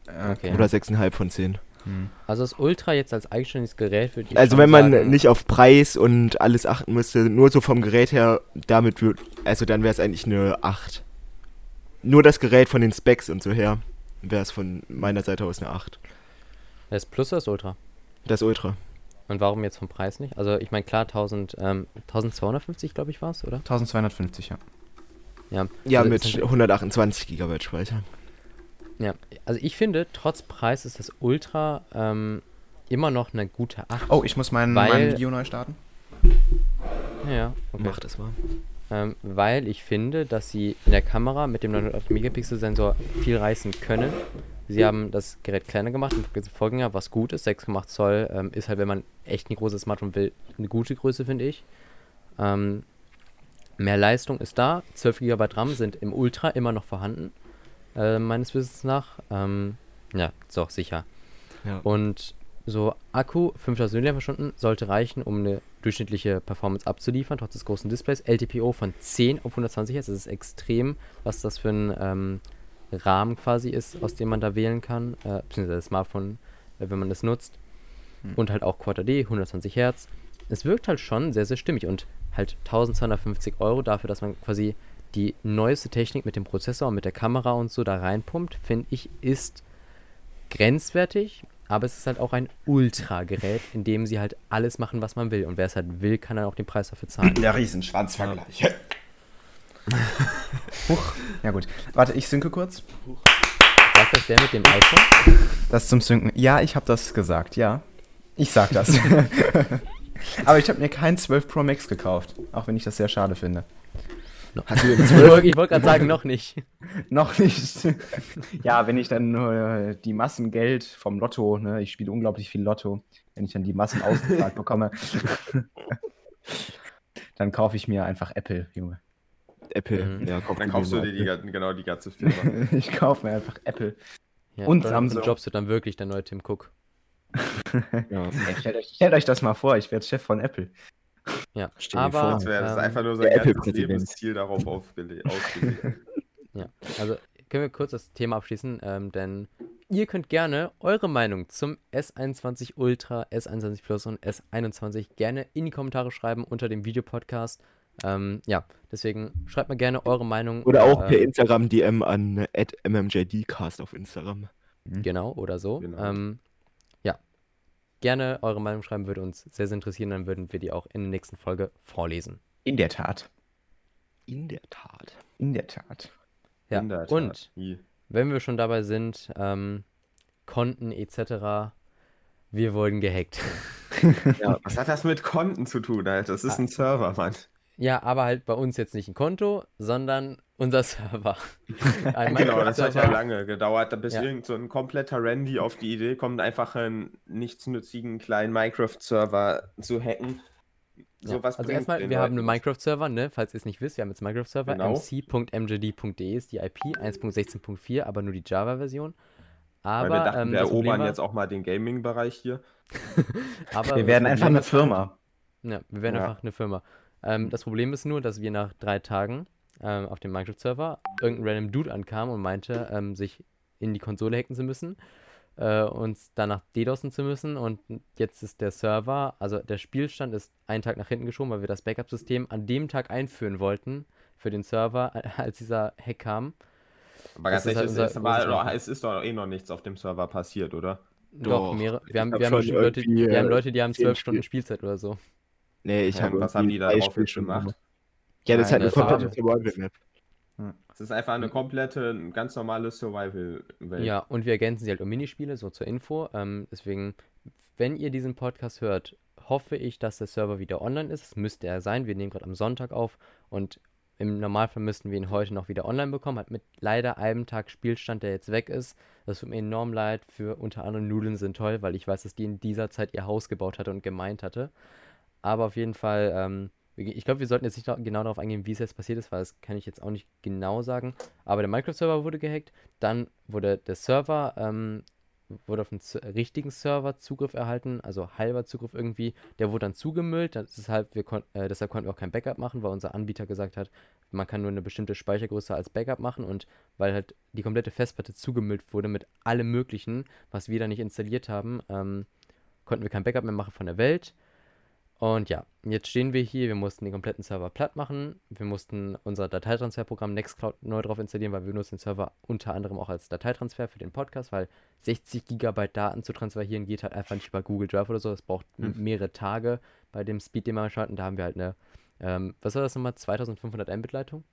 Okay. Oder 6,5 von 10. Hm. Also das Ultra jetzt als eigenständiges Gerät würde ich Also wenn man sagen, nicht auf Preis und alles achten müsste, nur so vom Gerät her, damit würde, also dann wäre es eigentlich eine 8. Nur das Gerät von den Specs und so her, wäre es von meiner Seite aus eine 8. Das Plus oder das Ultra? Das Ultra. Und warum jetzt vom Preis nicht? Also ich meine klar 1000, ähm, 1250 glaube ich war es, oder? 1250, ja. Ja, Ja, Also mit ist- 128 GB Speicher. ja. Also ich finde, trotz Preis ist das Ultra ähm, immer noch eine gute 8. Oh, ich muss mein, Weil- mein Video neu starten. Ja, ja, okay. Mach das mal. Ähm, weil ich finde, dass sie in der Kamera mit dem 908 Megapixel Sensor viel reißen können. Sie haben das Gerät kleiner gemacht im Vorgänger, was gut ist. 6,8 Zoll ähm, ist halt, wenn man echt ein großes Smartphone will, eine gute Größe, finde ich. Ähm, mehr Leistung ist da. 12 GB RAM sind im Ultra immer noch vorhanden. äh, meines Wissens nach. Ähm, ja, ist auch sicher. Ja. Und so Akku 5000 mAh sollte reichen, um eine durchschnittliche Performance abzuliefern, trotz des großen Displays. LTPO von 10 auf 120 Hertz, das ist extrem, was das für ein ähm, Rahmen quasi ist, aus dem man da wählen kann, äh, beziehungsweise das Smartphone, äh, wenn man das nutzt. Hm. Und halt auch Quad AD, 120 Hertz. Es wirkt halt schon sehr, sehr stimmig und halt 1250 Euro dafür, dass man quasi die neueste Technik mit dem Prozessor und mit der Kamera und so da reinpumpt, finde ich, ist grenzwertig, aber es ist halt auch ein Ultra-Gerät, in dem sie halt alles machen, was man will. Und wer es halt will, kann dann auch den Preis dafür zahlen. Der Riesenschwanzvergleich. Huch. Ja gut. Warte, ich synke kurz. Sagt das der mit dem iPhone? Das zum Synken. Ja, ich habe das gesagt, ja. Ich sag das. Aber ich habe mir kein 12 Pro Max gekauft, auch wenn ich das sehr schade finde. Hast du ich wollte wollt gerade sagen, noch nicht. Noch nicht. ja, wenn ich dann äh, die Massen Geld vom Lotto, ne, ich spiele unglaublich viel Lotto, wenn ich dann die Massen ausgezahlt bekomme, dann kaufe ich mir einfach Apple, Junge. Apple. Mhm. Ja, kauf Dann kaufst du dir die, genau die ganze Firma. ich kaufe mir einfach Apple. Ja, Und dann Samsung. Jobst du dann wirklich der neue Tim Cook. Ja. Stellt, euch, stellt euch das mal vor, ich werde Chef von Apple. Ja, Stell dir aber vor. Das wäre das ist ähm, einfach nur sein ganzes Apple-Präsident. Lebensziel darauf ausgelegt. Ja, also können wir kurz das Thema abschließen, ähm, denn ihr könnt gerne eure Meinung zum S21 Ultra, S21 Plus und S21 gerne in die Kommentare schreiben unter dem Videopodcast. Ähm, ja, deswegen schreibt mal gerne eure Meinung. Oder auch per ähm, Instagram DM an mmjdcast auf Instagram. Genau, oder so. Genau. Ähm, ja, gerne eure Meinung schreiben, würde uns sehr, sehr interessieren. Dann würden wir die auch in der nächsten Folge vorlesen. In der Tat. In der Tat. In der Tat. Ja, In der Tat. und wenn wir schon dabei sind, ähm, Konten etc., wir wurden gehackt. Was hat das mit Konten zu tun, Alter? Das ist ein Server, Mann. Ja, aber halt bei uns jetzt nicht ein Konto, sondern unser Server. Ein Genau, das hat ja lange gedauert, bis Ja. irgend so ein kompletter Randy auf die Idee kommt, einfach einen nichtsnützigen kleinen Minecraft-Server zu hacken. Ja, So was also erstmal, wir haben einen Minecraft-Server, ne? Falls ihr es nicht wisst, wir haben jetzt einen Minecraft-Server. Genau. mc.mjd.de ist die IP, 1.16.4, aber nur die Java-Version. Aber, Weil wir dachten, ähm, wir erobern war, jetzt auch mal den Gaming-Bereich hier. aber Wir werden einfach eine Firma. Ja, wir werden Ja. einfach eine Firma. Ähm, das Problem ist nur, dass wir nach drei Tagen ähm, auf dem Minecraft-Server irgendein random Dude ankam und meinte, ähm, sich in die Konsole hacken zu müssen, äh, uns danach DDoSen zu müssen und jetzt ist der Server, also der Spielstand ist einen Tag nach hinten geschoben, weil wir das Backup-System an dem Tag einführen wollten für den Server, als dieser Hack kam. Aber ganz ist halt ehrlich, unser es, ist, doch eh noch nichts auf dem Server passiert, oder? Doch, Doch, mehrere. Wir haben, hab wir haben Leute, wir haben äh, Leute, die haben zwölf Stunden Spiel- Spielzeit oder so. Nee, ich Ja, habe was haben die da drauf gemacht? Ja, das ist halt eine das komplette Survival-Map. Es ist einfach eine komplette, ein ganz normale Survival-Welt. Ja, und wir ergänzen sie halt um Minispiele, so zur Info. Ähm, deswegen, wenn ihr diesen Podcast hört, hoffe ich, dass der Server wieder online ist. Das müsste er sein. Wir nehmen gerade am Sonntag auf und im Normalfall müssten wir ihn heute noch wieder online bekommen. Hat mit leider einem Tag Spielstand, der jetzt weg ist. Das tut mir enorm leid. Für unter anderem Nudeln sind toll, weil ich weiß, dass die in dieser Zeit ihr Haus gebaut hatte und gemeint hatte. Aber auf jeden Fall, ähm, ich glaube, wir sollten jetzt nicht genau darauf eingehen, wie es jetzt passiert ist, weil das kann ich jetzt auch nicht genau sagen. Aber der Minecraft-Server wurde gehackt. Dann wurde der Server, ähm, wurde auf Z- richtigen Server Zugriff erhalten, also halber Zugriff irgendwie. Der wurde dann zugemüllt. Halt, wir kon äh, deshalb konnten wir auch kein Backup machen, weil unser Anbieter gesagt hat, man kann nur eine bestimmte Speichergröße als Backup machen und weil halt die komplette Festplatte zugemüllt wurde mit allem Möglichen, was wir da nicht installiert haben, ähm, konnten wir kein Backup mehr machen von der Welt. Und ja, jetzt stehen wir hier, wir mussten den kompletten Server platt machen. Wir mussten unser Dateitransferprogramm Nextcloud neu drauf installieren, weil wir benutzen den Server unter anderem auch als Dateitransfer für den Podcast, weil 60 Gigabyte Daten zu transferieren geht halt einfach nicht über Google Drive oder so. Das braucht Hm. mehrere Tage bei dem Speed, den wir schalten. Da haben wir halt eine, ähm, was war das nochmal, 2500 Mbit-Leitung?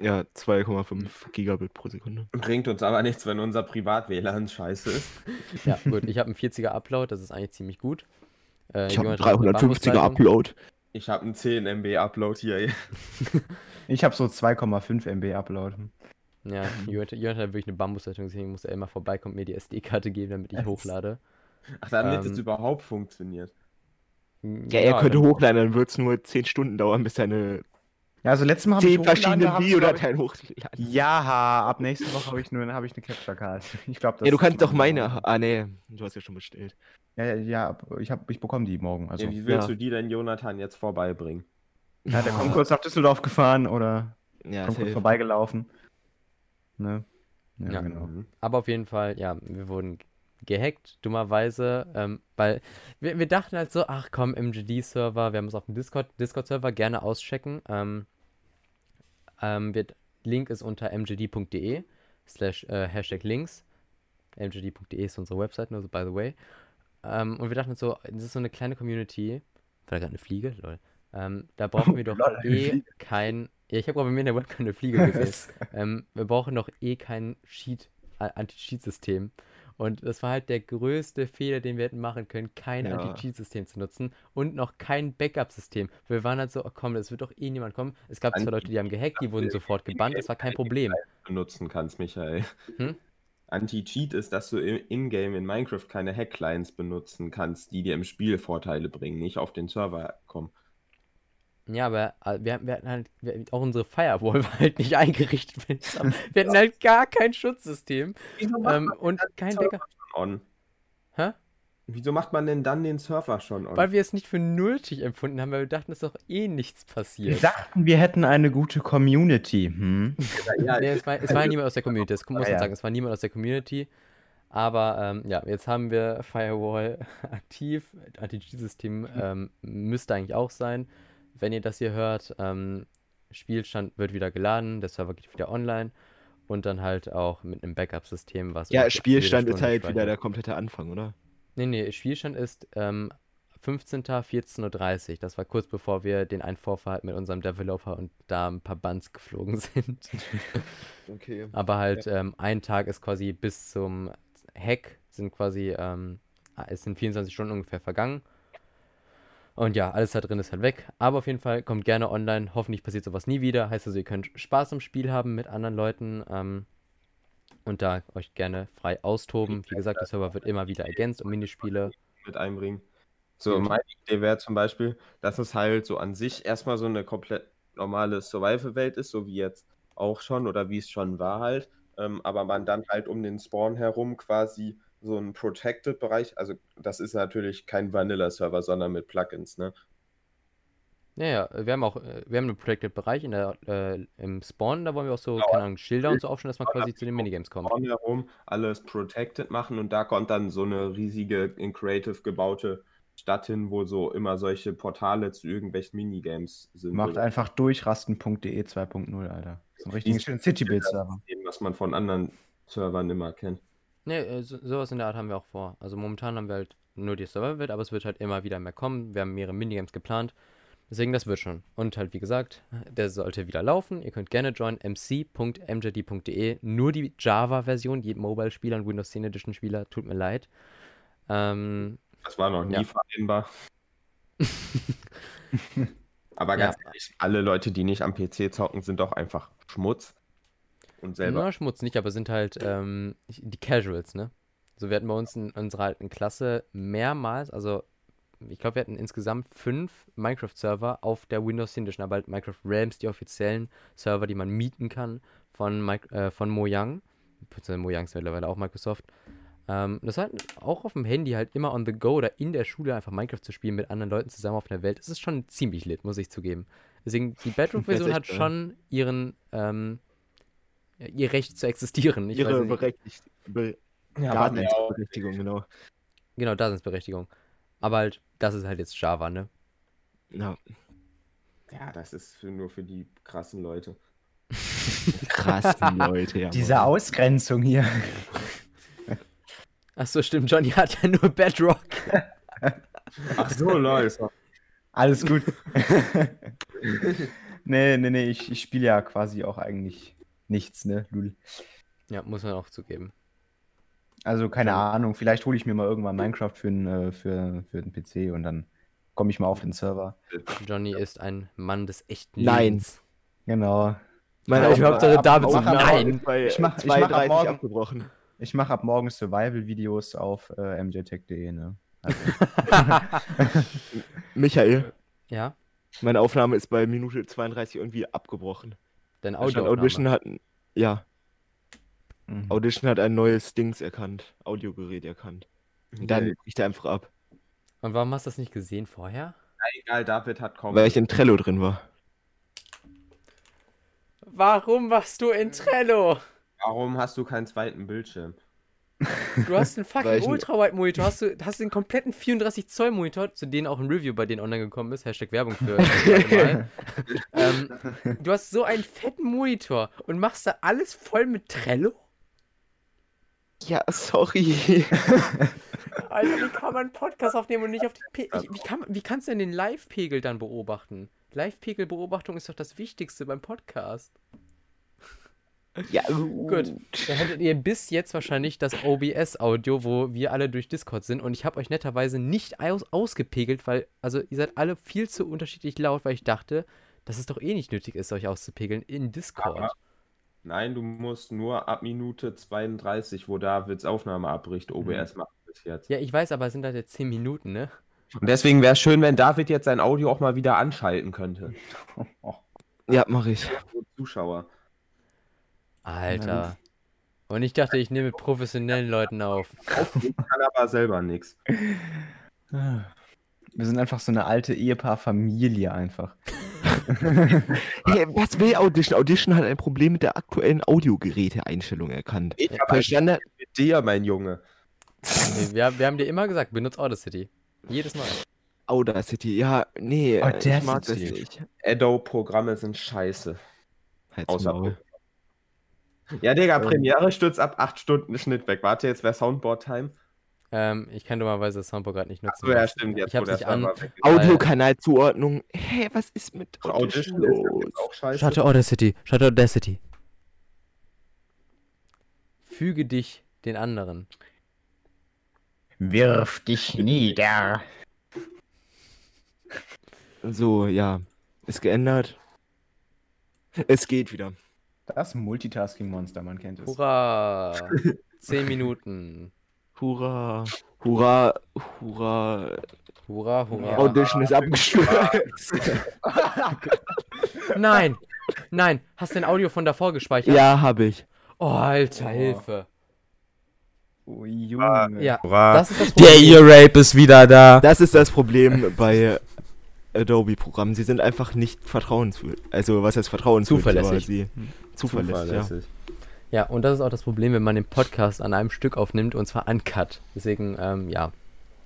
Ja, 2,5 Gigabit pro Sekunde. Bringt uns aber nichts, wenn unser Privat-WLAN scheiße ist. Ja, gut, ich habe einen 40er Upload, das ist eigentlich ziemlich gut. Äh, Ich habe einen Jonathan hat eine 350er Bambusleitung. Upload. Ich habe einen 10 MB Upload hier. Ich habe so 2,5 MB Upload. Ja, Jonathan, Jonathan hat wirklich eine Bambusleitung, deswegen muss er immer vorbeikommen, mir die SD-Karte geben, damit ich hochlade. Ach, damit es Ähm, überhaupt funktioniert. Ja, er könnte dann- hochladen, dann wird es nur 10 Stunden dauern, bis seine Ja, also letztes Mal habe ich Zehn verschiedene hochgeladen, Videodateien ich- Ja, ab nächste Woche habe ich nur habe ich eine Capture Card. Ich glaube, Ja, du kannst doch meine. Ah, nee, du hast ja schon bestellt. Ja, ja, ich habe ich bekomme die morgen. Also ja, wie willst ja. du die denn Jonathan jetzt vorbeibringen? ja, der kommt kurz nach Düsseldorf gefahren oder Ja, kommt kurz vorbeigelaufen. Ne? Ja, Ja. genau. Mhm. Aber auf jeden Fall, ja, wir wurden gehackt, dummerweise, ähm, weil wir, wir dachten halt so, ach komm, MGD-Server, wir haben es auf dem Discord, Discord-Server gerne auschecken. Ähm, ähm, wird, Link ist unter mgd.de slash äh, Hashtag Links. mgd.de ist unsere Website, nur so by the way. Ähm, und wir dachten uns so, das ist so eine kleine Community. War da gerade eine Fliege? Lol. Ähm, da brauchen wir doch Lol, eh kein. Ja, ich habe gerade bei mir in der Webcam eine Fliege gesehen. ähm, wir brauchen doch eh kein Cheat, äh, Anti-Cheat-System. Und das war halt der größte Fehler, den wir hätten machen können, kein Ja. Anti-Cheat-System zu nutzen und noch kein Backup-System. Wir waren halt so, oh komm, das wird doch eh niemand kommen. Es gab zwar Leute, die haben gehackt, die wurden sofort gebannt, das war kein Problem. benutzen kannst, Michael. Hm? Anti-Cheat ist, dass du im- in-game in Minecraft keine Hack-Clients benutzen kannst, die dir im Spiel Vorteile bringen, nicht auf den Server kommen. Ja, aber äh, wir, wir hatten halt, wir, auch unsere Firewall war halt nicht eingerichtet. Wir hatten halt gar kein Schutzsystem ähm, und kein Backup. On. Hä? Wieso macht man denn dann den Server schon on? Weil wir es nicht für nötig empfunden haben, weil wir dachten, es ist doch eh nichts Wir passiert. dachten, wir hätten eine gute Community. Hm? ja, Nee, es war, es war ja niemand aus der Community, das muss man ja. sagen, es war niemand aus der Community. Aber ähm, ja, jetzt haben wir Firewall aktiv. Anti-Cheat-System ähm, müsste eigentlich auch sein. Wenn ihr das hier hört, ähm, Spielstand wird wieder geladen, der Server geht wieder online und dann halt auch mit einem Backup-System, was Ja, Spielstand ist halt wieder der komplette Anfang, oder? Nee, nee, Spielstand ist ähm, 15. 14.30 Uhr. Das war kurz bevor wir den einen Vorfall hatten mit unserem Developer und da ein paar Bands geflogen sind. Okay. Aber halt ähm, ein Tag ist quasi bis zum Hack sind quasi, ähm, es sind 24 Stunden ungefähr vergangen. Und ja, alles da drin ist halt weg. Aber auf jeden Fall kommt gerne online. Hoffentlich passiert sowas nie wieder. Heißt also, ihr könnt Spaß am Spiel haben mit anderen Leuten ähm, und da euch gerne frei austoben. Wie gesagt, der Server wird immer wieder ergänzt um Minispiele. mit einbringen. So, meine Idee wäre zum Beispiel, dass es halt so an sich erstmal so eine komplett normale Survival-Welt ist, so wie jetzt auch schon oder wie es schon war halt. Ähm, aber man dann halt um den Spawn herum quasi so einen Protected-Bereich, also das ist natürlich kein Vanilla-Server, sondern mit Plugins, ne? Ja, ja, wir haben auch, äh, wir haben einen Protected Bereich in der, äh, im Spawn, da wollen wir auch so, Genau. keine Ahnung, Schilder und so aufstellen, dass man quasi zu den Minigames kommt. Spawn herum alles Protected machen und da kommt dann so eine riesige in Creative gebaute Stadt hin, wo so immer solche Portale zu irgendwelchen Minigames sind. Macht oder einfach durchrasten.de 2.0, Alter. So ein richtigen schönen City-Build-Server. was man von anderen Servern immer kennt. Ne, äh, so, sowas in der Art haben wir auch vor. Also momentan haben wir halt nur die Server-Welt, aber es wird halt immer wieder mehr kommen. Wir haben mehrere Minigames geplant. Deswegen, das wird schon. Und halt, wie gesagt, der sollte wieder laufen. Ihr könnt gerne joinen mc.mjd.de. Nur die Java-Version, die Mobile-Spieler und Windows 10 Edition-Spieler, tut mir leid. Ähm, Das war noch nie Ja. vereinbar. Aber ganz ehrlich, alle Leute, die nicht am PC zocken, sind doch einfach Schmutz. Und selber. Na, Schmutz nicht, aber sind halt ähm, die Casuals, ne? So, wir hatten bei uns in unserer alten Klasse mehrmals, also ich glaube, wir hatten insgesamt fünf Minecraft-Server auf der Windows 10 Edition, aber halt Minecraft Realms, die offiziellen Server, die man mieten kann von, Mic- äh, von Mojang. Beziehungsweise Mojang ist mittlerweile auch Microsoft. Ähm, das halt auch auf dem Handy halt immer on the go oder in der Schule einfach Minecraft zu spielen mit anderen Leuten zusammen auf der Welt. Das ist schon ziemlich lit, muss ich zugeben. Deswegen, die ist hat schon ihren, ähm, ihr Recht zu existieren. Ich weiß Ihre nicht. Berechtigt Be Ja, Daseinsberechtigung, genau. Genau, Daseinsberechtigung. Aber halt, das ist halt jetzt Java, ne? Ja. ja, das ist für, nur für die krassen Leute. Krassen Leute, ja. Diese Ausgrenzung hier. Achso, stimmt, Johnny hat ja nur Bedrock. Ach so, Leute. Alles gut. nee, nee, nee, ich, ich spiele ja quasi auch eigentlich nichts, ne, Lul. Ja, muss man auch zugeben. Also keine Ahnung, vielleicht hole ich mir mal irgendwann Minecraft für den, äh, für, für den PC und dann komme ich mal auf den Server. Johnny ist ein Mann des echten Nein. Lebens. Genau. Meine ich Hauptsache David so, mach aber- nein. Bei Ich mach- ich mach ab 32 morgen- abgebrochen. Ich mache ab morgen Survival-Videos auf äh, mjtech.de, ne? Also, Michael, Ja, Meine Aufnahme ist bei Minute 32 irgendwie abgebrochen. Dein Audio. Audition hat, ja, Mhm. Audition hat ein neues Dings erkannt, Audiogerät erkannt. Und dann bricht er einfach ab, Und warum hast du das nicht gesehen vorher? Egal, David hat kaum. weil ich in Trello drin war. Warum warst du in Trello? Warum hast du keinen zweiten Bildschirm? Du hast einen fucking Ultrawide-Monitor, hast du hast den kompletten 34 Zoll Monitor, zu denen auch ein Review bei denen online gekommen ist. Hashtag Werbung für. ähm, du hast so einen fetten Monitor und machst da alles voll mit Trello? Ja, sorry. Alter, wie kann man einen Podcast aufnehmen und nicht auf den Pe ich, wie, kann, wie kannst du denn den Live-Pegel dann beobachten? Live-Pegel-Beobachtung ist doch das Wichtigste beim Podcast. ja, Gut. Dann hättet ihr bis jetzt wahrscheinlich das OBS-Audio, wo wir alle durch Discord sind. Und ich habe euch netterweise nicht aus ausgepegelt, weil, also ihr seid alle viel zu unterschiedlich laut, weil ich dachte, dass es doch eh nicht nötig ist, euch auszupegeln in Discord. Aber- Nein, du musst nur ab Minute 32, wo Davids Aufnahme abbricht, OBS machen bis jetzt. Ja, ich weiß, aber es sind halt jetzt 10 Minuten, ne? Und deswegen wäre es schön, wenn David jetzt sein Audio auch mal wieder anschalten könnte. Ja, mach ich. Für Zuschauer. Alter. Und ich dachte, ich nehme mit professionellen Leuten auf. Ich kann aber selber nichts. Wir sind einfach so eine alte Ehepaar-Familie einfach. Hey, was will Audition? Audition hat ein Problem mit der aktuellen Audiogeräte-Einstellung erkannt. Ich Ja, habe ein Standard, mit dir, mein Junge. Nee, wir, wir haben dir immer gesagt, benutzt Audacity. Jedes Mal. Audacity, ja, nee, äh, ich mag das Audacity. nicht. Adobe-Programme sind scheiße. Halt's Außer Maul. Ja, Digga, Premiere stürzt ab 8 Stunden Schnitt weg. Warte, jetzt wäre Soundboard-Time. Ähm, ich kann dummerweise das Soundboard gerade nicht nutzen. Achso, ja, stimmt. Jetzt, Ich hab's nicht an. Audiokanalzuordnung. Hä, was ist mit Audition Audition ist los? jetzt auch scheiße. Schaut Audacity, schaut Audacity. Füge dich den anderen. Wirf dich nieder. So, ja. Ist geändert. Es geht wieder. Das Multitasking-Monster, man kennt es. Hurra! 10 Minuten. Hurra. Hurra. Hurra. Hurra, hurra. Audition ist abgestürzt. Nein! Nein! Hast du ein Audio von davor gespeichert? ja, habe ich. Oh, Alter, Oh. Hilfe. Oh, Junge. Ja, Hurra. das ist das Der Problem. Ear-Rape ist wieder da. Das ist das Problem bei Adobe-Programmen. Sie sind einfach nicht vertrauenswürdig. Also, was heißt vertrauenswürdig? Zuverlässig. aber Sie, zuverlässig, ja. Ja, und das ist auch das Problem, wenn man den Podcast an einem Stück aufnimmt und zwar uncut. Deswegen, ähm, ja,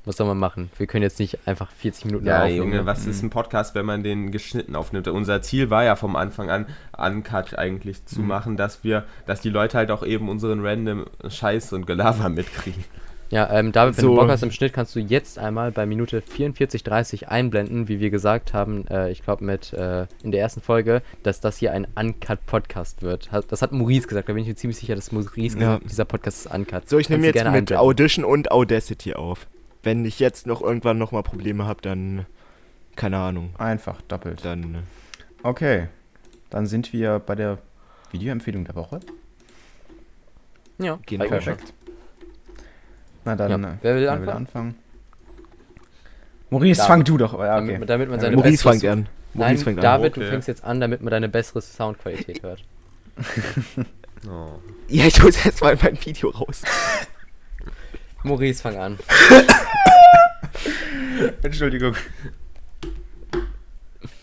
was soll man machen? Wir können jetzt nicht einfach 40 Minuten Ja, aufnehmen. Junge, was ist ein Podcast, wenn man den geschnitten aufnimmt? Unser Ziel war ja vom Anfang an, Uncut eigentlich zu machen, dass wir, dass die Leute halt auch eben unseren random Scheiß und Gelaber mitkriegen. Ja, ähm, David, wenn So. du Bock hast im Schnitt, kannst du jetzt einmal bei Minute 44,30 einblenden, wie wir gesagt haben, äh, ich glaube mit äh, in der ersten Folge, dass das hier ein Uncut-Podcast wird. Hat, das hat Maurice gesagt, da bin ich mir ziemlich sicher, dass Maurice Ja. gesagt dieser Podcast ist Uncut. So, ich nehme jetzt gerne mit einblenden. Audition und Audacity auf. Wenn ich jetzt noch irgendwann nochmal Probleme habe, dann. Keine Ahnung. Einfach doppelt. Dann. äh, Okay. Dann sind wir bei der Videoempfehlung der Woche. Ja, Genau. Perfekt. Na dann, Ja, äh, wer will wer anfangen? anfangen? Maurice, David. fang du doch. Ja, Damit, okay. damit man seine Maurice fängt an. Nein, Maurice fängt an. David, du Okay. fängst jetzt an, damit man deine bessere Soundqualität hört. Oh. Ja, ich muss jetzt mal mein Video raus. Maurice, fang an. Entschuldigung.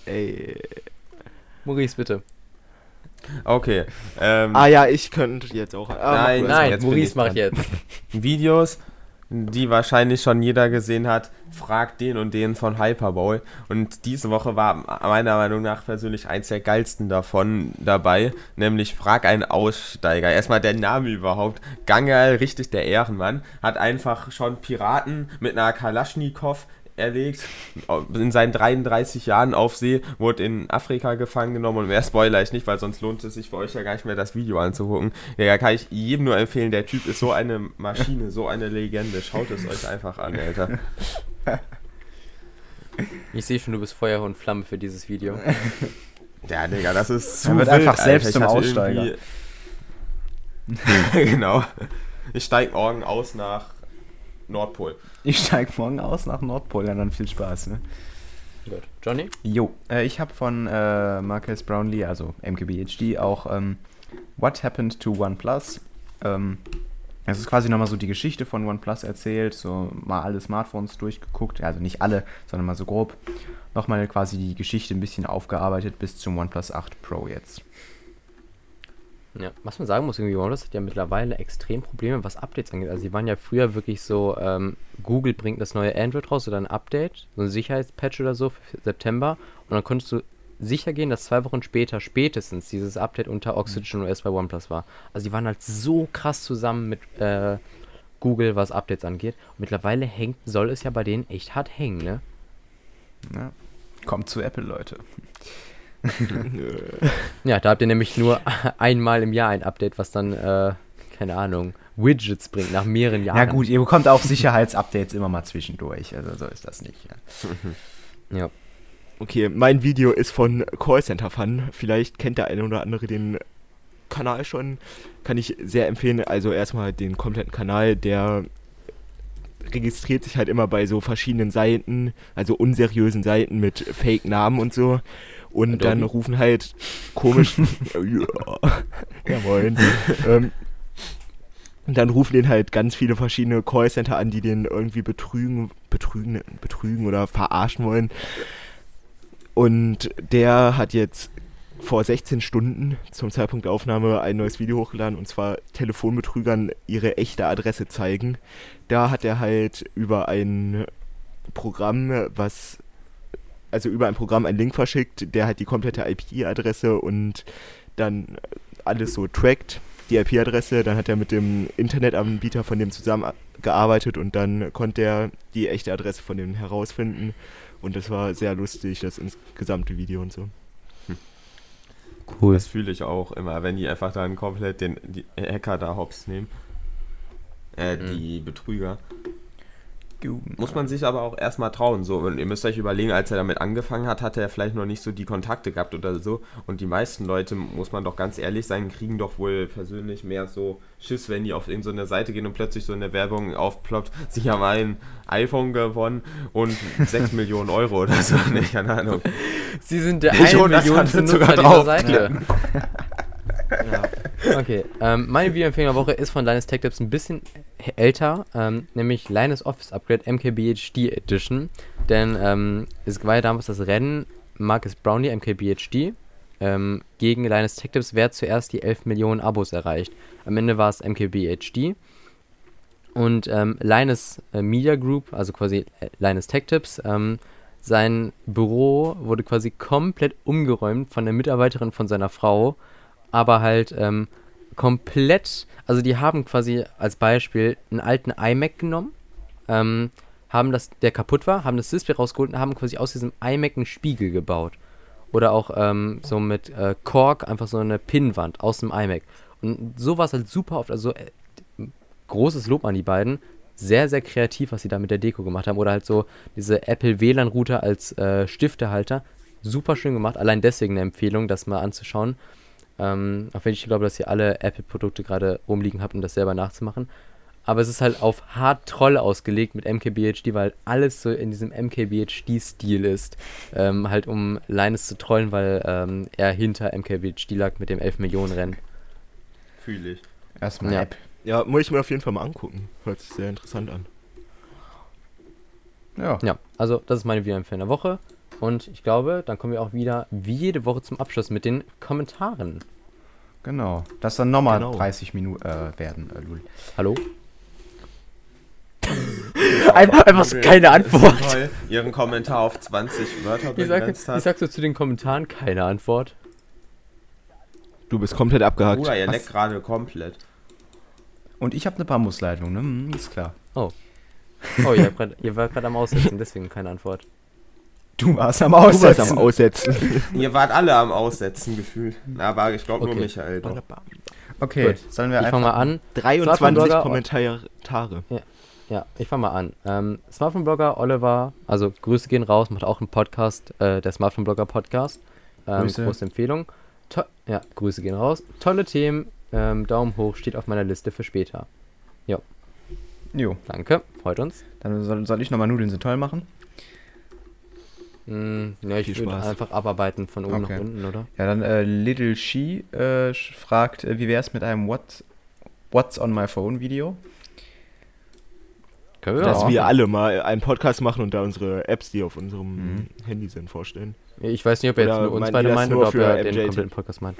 Ey. Maurice, bitte. Okay. Ähm, Ah ja, ich könnte jetzt auch. Ah, Nein, Nein, jetzt Maurice ich mach dran. jetzt. Videos, die wahrscheinlich schon jeder gesehen hat, fragt den und den von Hyperbowl. Und diese Woche war meiner Meinung nach persönlich eins der geilsten davon dabei, nämlich Frag einen Aussteiger. Erstmal der Name überhaupt. Gangal, richtig der Ehrenmann, hat einfach schon Piraten mit einer Kalaschnikow erlegt. In seinen 33 Jahren auf See, wurde in Afrika gefangen genommen und mehr spoiler ich nicht, weil sonst lohnt es sich für euch ja gar nicht mehr das Video anzugucken. Ja, kann ich jedem nur empfehlen, der Typ ist so eine Maschine, so eine Legende. Schaut es euch einfach an, Alter. Ich sehe schon, du bist Feuer und Flamme für dieses Video. Ja, Digga, das ist zu Er wird wild, einfach selbst Alter. Ich zum Aussteiger. irgendwie- genau. Ich steig morgen aus nach Nordpol. Ich steig morgen aus nach Nordpol, ja, dann viel Spaß, ne? Gut. Johnny? Jo, äh, ich habe von äh, Marcus Brownlee, also MKBHD, auch ähm, What Happened to OnePlus. Ähm, es ist quasi nochmal so die Geschichte von OnePlus erzählt, so mal alle Smartphones durchgeguckt, also nicht alle, sondern mal so grob. Nochmal quasi die Geschichte ein bisschen aufgearbeitet bis zum OnePlus 8 Pro jetzt. Ja, was man sagen muss, irgendwie OnePlus hat ja mittlerweile extrem Probleme, was Updates angeht. Also die waren ja früher wirklich so, ähm, Google bringt das neue Android raus oder ein Update, so ein Sicherheitspatch oder so für September und dann konntest du sicher gehen, dass zwei Wochen später spätestens dieses Update unter Oxygen OS bei OnePlus war. Also die waren halt so krass zusammen mit äh, Google, was Updates angeht. Und mittlerweile hängt, soll es ja bei denen echt hart hängen, ne? Ja. Kommt zu Apple, Leute. Ja, da habt ihr nämlich nur einmal im Jahr ein Update, was dann, äh, keine Ahnung, Widgets bringt nach mehreren Jahren. Ja gut, ihr bekommt auch Sicherheitsupdates immer mal zwischendurch, also so ist das nicht. Ja. Ja. Okay, mein Video ist von Callcenter Fun. Vielleicht kennt der eine oder andere den Kanal schon. Kann ich sehr empfehlen. Also erstmal den kompletten Kanal, der registriert sich halt immer bei so verschiedenen Seiten, also unseriösen Seiten mit Fake-Namen und so. Und Adobe? dann rufen halt komisch. ja, moin. ähm, und dann rufen den halt ganz viele verschiedene Callcenter an, die den irgendwie betrügen, betrügen, betrügen oder verarschen wollen. Und der hat jetzt vor 16 Stunden zum Zeitpunkt der Aufnahme ein neues Video hochgeladen und zwar Telefonbetrügern ihre echte Adresse zeigen. Da hat er halt über ein Programm, was also über ein Programm einen Link verschickt, der halt die komplette IP-Adresse und dann alles so trackt, die IP-Adresse. Dann hat er mit dem Internetanbieter von dem zusammengearbeitet und dann konnte er die echte Adresse von dem herausfinden. Und das war sehr lustig, das insgesamte Video und so. Cool. Das fühle ich auch immer, wenn die einfach dann komplett den die Hacker da hops nehmen. Äh, Mhm. die Betrüger. Muss man sich aber auch erstmal trauen. So, und ihr müsst euch überlegen, als er damit angefangen hat, hatte er vielleicht noch nicht so die Kontakte gehabt oder so. Und die meisten Leute, muss man doch ganz ehrlich sein, kriegen doch wohl persönlich mehr so Schiss, wenn die auf irgendeine so Seite gehen und plötzlich so eine Werbung aufploppt. Sie haben ein iPhone gewonnen und 6 Millionen Euro oder so. Nee, keine Ahnung. Sie sind der Ich 1 und das Million hat Nutzer sogar drauf. Seite. ja. Okay, ähm, meine Videoempfehlung der Woche ist von Linus Tech Tips ein bisschen älter, ähm, nämlich Linus Office Upgrade MKBHD Edition. Denn ähm, es war ja damals das Rennen Marcus Brownlee MKBHD ähm, gegen Linus Tech Tips, wer zuerst die 11 Millionen Abos erreicht. Am Ende war es MKBHD. Und ähm, Linus äh, Media Group, also quasi äh, Linus Tech Tips, ähm, sein Büro wurde quasi komplett umgeräumt von der Mitarbeiterin von seiner Frau, aber halt ähm, komplett, also die haben quasi als Beispiel einen alten iMac genommen, ähm, haben das, der kaputt war, haben das Display rausgeholt und haben quasi aus diesem iMac einen Spiegel gebaut. Oder auch ähm, so mit äh, Kork einfach so eine Pinnwand aus dem iMac. Und so war es halt super oft, also äh, großes Lob an die beiden. Sehr, sehr kreativ, was sie da mit der Deko gemacht haben. Oder halt so diese Apple WLAN-Router als äh, Stiftehalter. Super schön gemacht. Allein deswegen eine Empfehlung, das mal anzuschauen. Ähm, auch wenn ich glaube, dass ihr alle Apple-Produkte gerade rumliegen habt, um das selber nachzumachen. Aber es ist halt auf Hard Troll ausgelegt mit MKBHD, weil alles so in diesem MKBHD-Stil ist. Ähm, halt um Linus zu trollen, weil ähm, er hinter MKBHD lag mit dem 11 Millionen Rennen. Fühle ich. Erstmal Ja. App. Ja, muss ich mir auf jeden Fall mal angucken. Hört sich sehr interessant an. Ja. Ja, also das ist meine Videoempfehlung der Woche. Und ich glaube, dann kommen wir auch wieder wie jede Woche zum Abschluss mit den Kommentaren. Genau. Das dann nochmal Genau. 30 Minuten äh, werden, äh, Lul. Hallo? Einfach, einfach so keine Antwort. Toll, ihren Kommentar auf 20 Wörter Wie, sag, begrenzt wie hat. sagst du zu den Kommentaren? Keine Antwort. Du bist komplett abgehakt. Bruder, ihr leckt gerade komplett. Und ich habe eine Bambusleitung, ne? Hm, ist klar. Oh, ihr, habt grad, ihr wart gerade am Aussetzen, deswegen keine Antwort. Du warst am Du warst Aussetzen. am Aussetzen. Ihr wart alle am Aussetzen gefühlt. Aber ich glaube Okay. nur Michael doch. Okay, Gut. sollen wir Ich fange einfach... mal an. 23 Smartphone-Blogger- Kommentare. Ja, ich fange mal an. Ähm, Smartphone-Blogger Oliver, also Grüße gehen raus, macht auch einen Podcast, äh, der Smartphone-Blogger-Podcast. Ähm, Grüße. Große Empfehlung. To ja, Grüße gehen raus. Tolle Themen, ähm, Daumen hoch, steht auf meiner Liste für später. Jo, Danke, freut uns. dann soll, soll ich nochmal Nudeln sind toll machen. Mm, ja, ich würde einfach abarbeiten von oben Okay. nach unten, oder? Ja, dann äh, Little She äh, fragt, äh, wie wäre es mit einem What, What's on my phone Video? Können Dass auch wir alle mal einen Podcast machen und da unsere Apps, die auf unserem Mhm. Handy sind, vorstellen. Ich weiß nicht, ob er jetzt nur uns beide meint oder ob er den MJ? kompletten Podcast meint.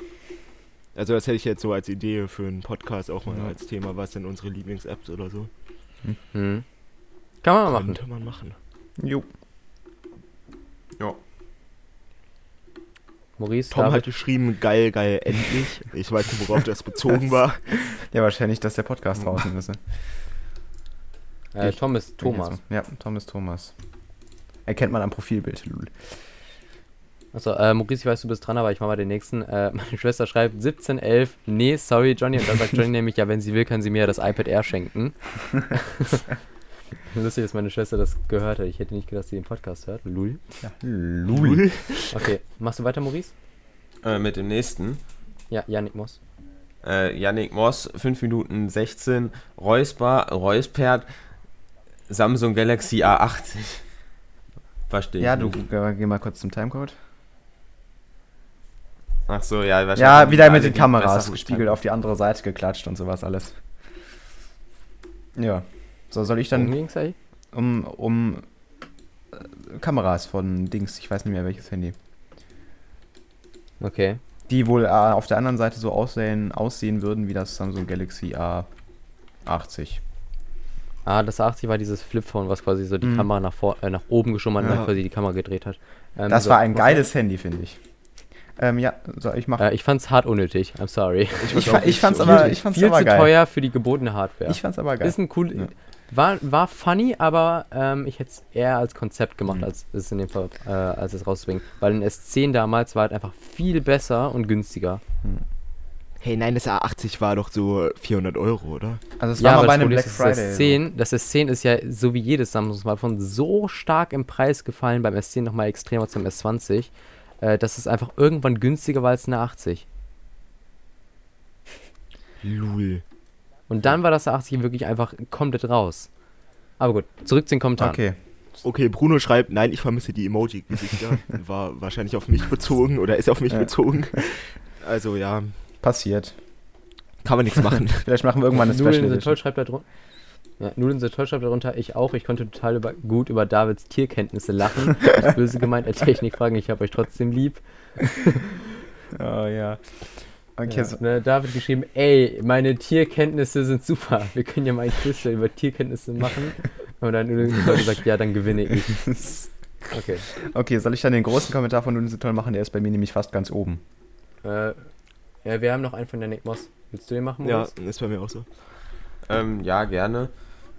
Also das hätte ich jetzt so als Idee für einen Podcast auch mal Ja. als Thema. Was sind unsere Lieblings-Apps oder so? Hm. Kann man machen. Könnte man machen. Jo. Ja. Maurice, Tom David, hat geschrieben, geil, geil, endlich. Ich weiß nicht, worauf das bezogen war. Ja, wahrscheinlich, dass der Podcast draußen ist. ne? äh, ich- Tom ist Thomas. so. Ja, Tom ist Thomas. Erkennt man am Profilbild. lul. Achso, äh, Maurice, ich weiß, du bist dran, aber ich mach mal den nächsten. Äh, meine Schwester schreibt 1711, nee, sorry, Johnny. Und dann sagt Johnny nämlich, ja, wenn sie will, kann sie mir ja das iPad Air schenken. Lustig, dass meine Schwester das gehört hat. Ich hätte nicht gedacht, dass sie den Podcast hört. Lul. Ja, lul. Okay, machst du weiter, Maurice? Äh, mit dem nächsten. Ja, Janik Moss. Äh, Yannick Moss, 5 Minuten 16. Räusper, Räuspert, Samsung Galaxy A80. Verstehe Ja, ich du nicht. geh mal kurz zum Timecode. Ach so, ja, wahrscheinlich. Ja, wieder mit den Kameras gespiegelt Timecode. auf die andere Seite geklatscht und sowas alles. Ja. So, soll ich dann Worum ging's eigentlich? um, um äh, Kameras von Dings, ich weiß nicht mehr welches Handy. Okay. Die wohl äh, auf der anderen Seite so aussehen, aussehen würden wie das Samsung Galaxy A80. Ah, das 80 war dieses Flipphone, was quasi so die Mhm. Kamera nach, vor, äh, nach oben geschoben hat und Ja. dann quasi die Kamera gedreht hat. Ähm, Das so, war ein geiles Handy, finde ich. Ähm, ja, so, ich mach. Äh, ich fand's hart unnötig. I'm sorry. ich, fa ich fand's aber, ich fand's viel aber zu geil. teuer für die gebotene Hardware. Ich fand's aber geil. Ist ein cool. Ja. War, war funny, aber ähm, ich hätte es eher als Konzept gemacht, Mhm. als es in dem Fall, äh, als es rauszubringen. Weil ein S10 damals war halt einfach viel besser und günstiger. Hey, nein, das A80 war doch so 400 Euro, oder? Also es war mal aber bei einem Black Friday. Das S10, das S10 ist ja so wie jedes Samsung-Smartphone so stark im Preis gefallen, beim S10 nochmal extremer zum S20, äh, dass es einfach irgendwann günstiger war als eine 80. Lul. Und dann war das 80 wirklich einfach komplett raus. Aber gut, zurück zu den Kommentaren. Okay. Okay, Bruno schreibt, nein, ich vermisse die Emoji-Gesichter. War wahrscheinlich auf mich bezogen oder ist auf mich Ja. bezogen. Also ja, Passiert. kann man nichts machen. Vielleicht machen wir irgendwann eine Nudeln Special sind toll, Edition. schreibt da drunter. Ja, Nudeln sind toll, schreibt darunter. Ich auch. Ich konnte total über, gut über Davids Tierkenntnisse lachen. Nicht böse gemeint, als Technikfragen. Ich habe euch trotzdem lieb. Oh ja. Okay, Ja, so, ne, David geschrieben, ey, meine Tierkenntnisse sind super. Wir können ja mal ein Quiz über Tierkenntnisse machen. Und dann hat gesagt, ja, dann gewinne ich. Okay. okay, soll ich dann den großen Kommentar von Nudeln so toll machen? Der ist bei mir nämlich fast ganz oben. Äh, ja, wir haben noch einen von der Nick Moss. Willst du den machen, ja, Moritz? ist bei mir auch so. Ähm, ja, gerne.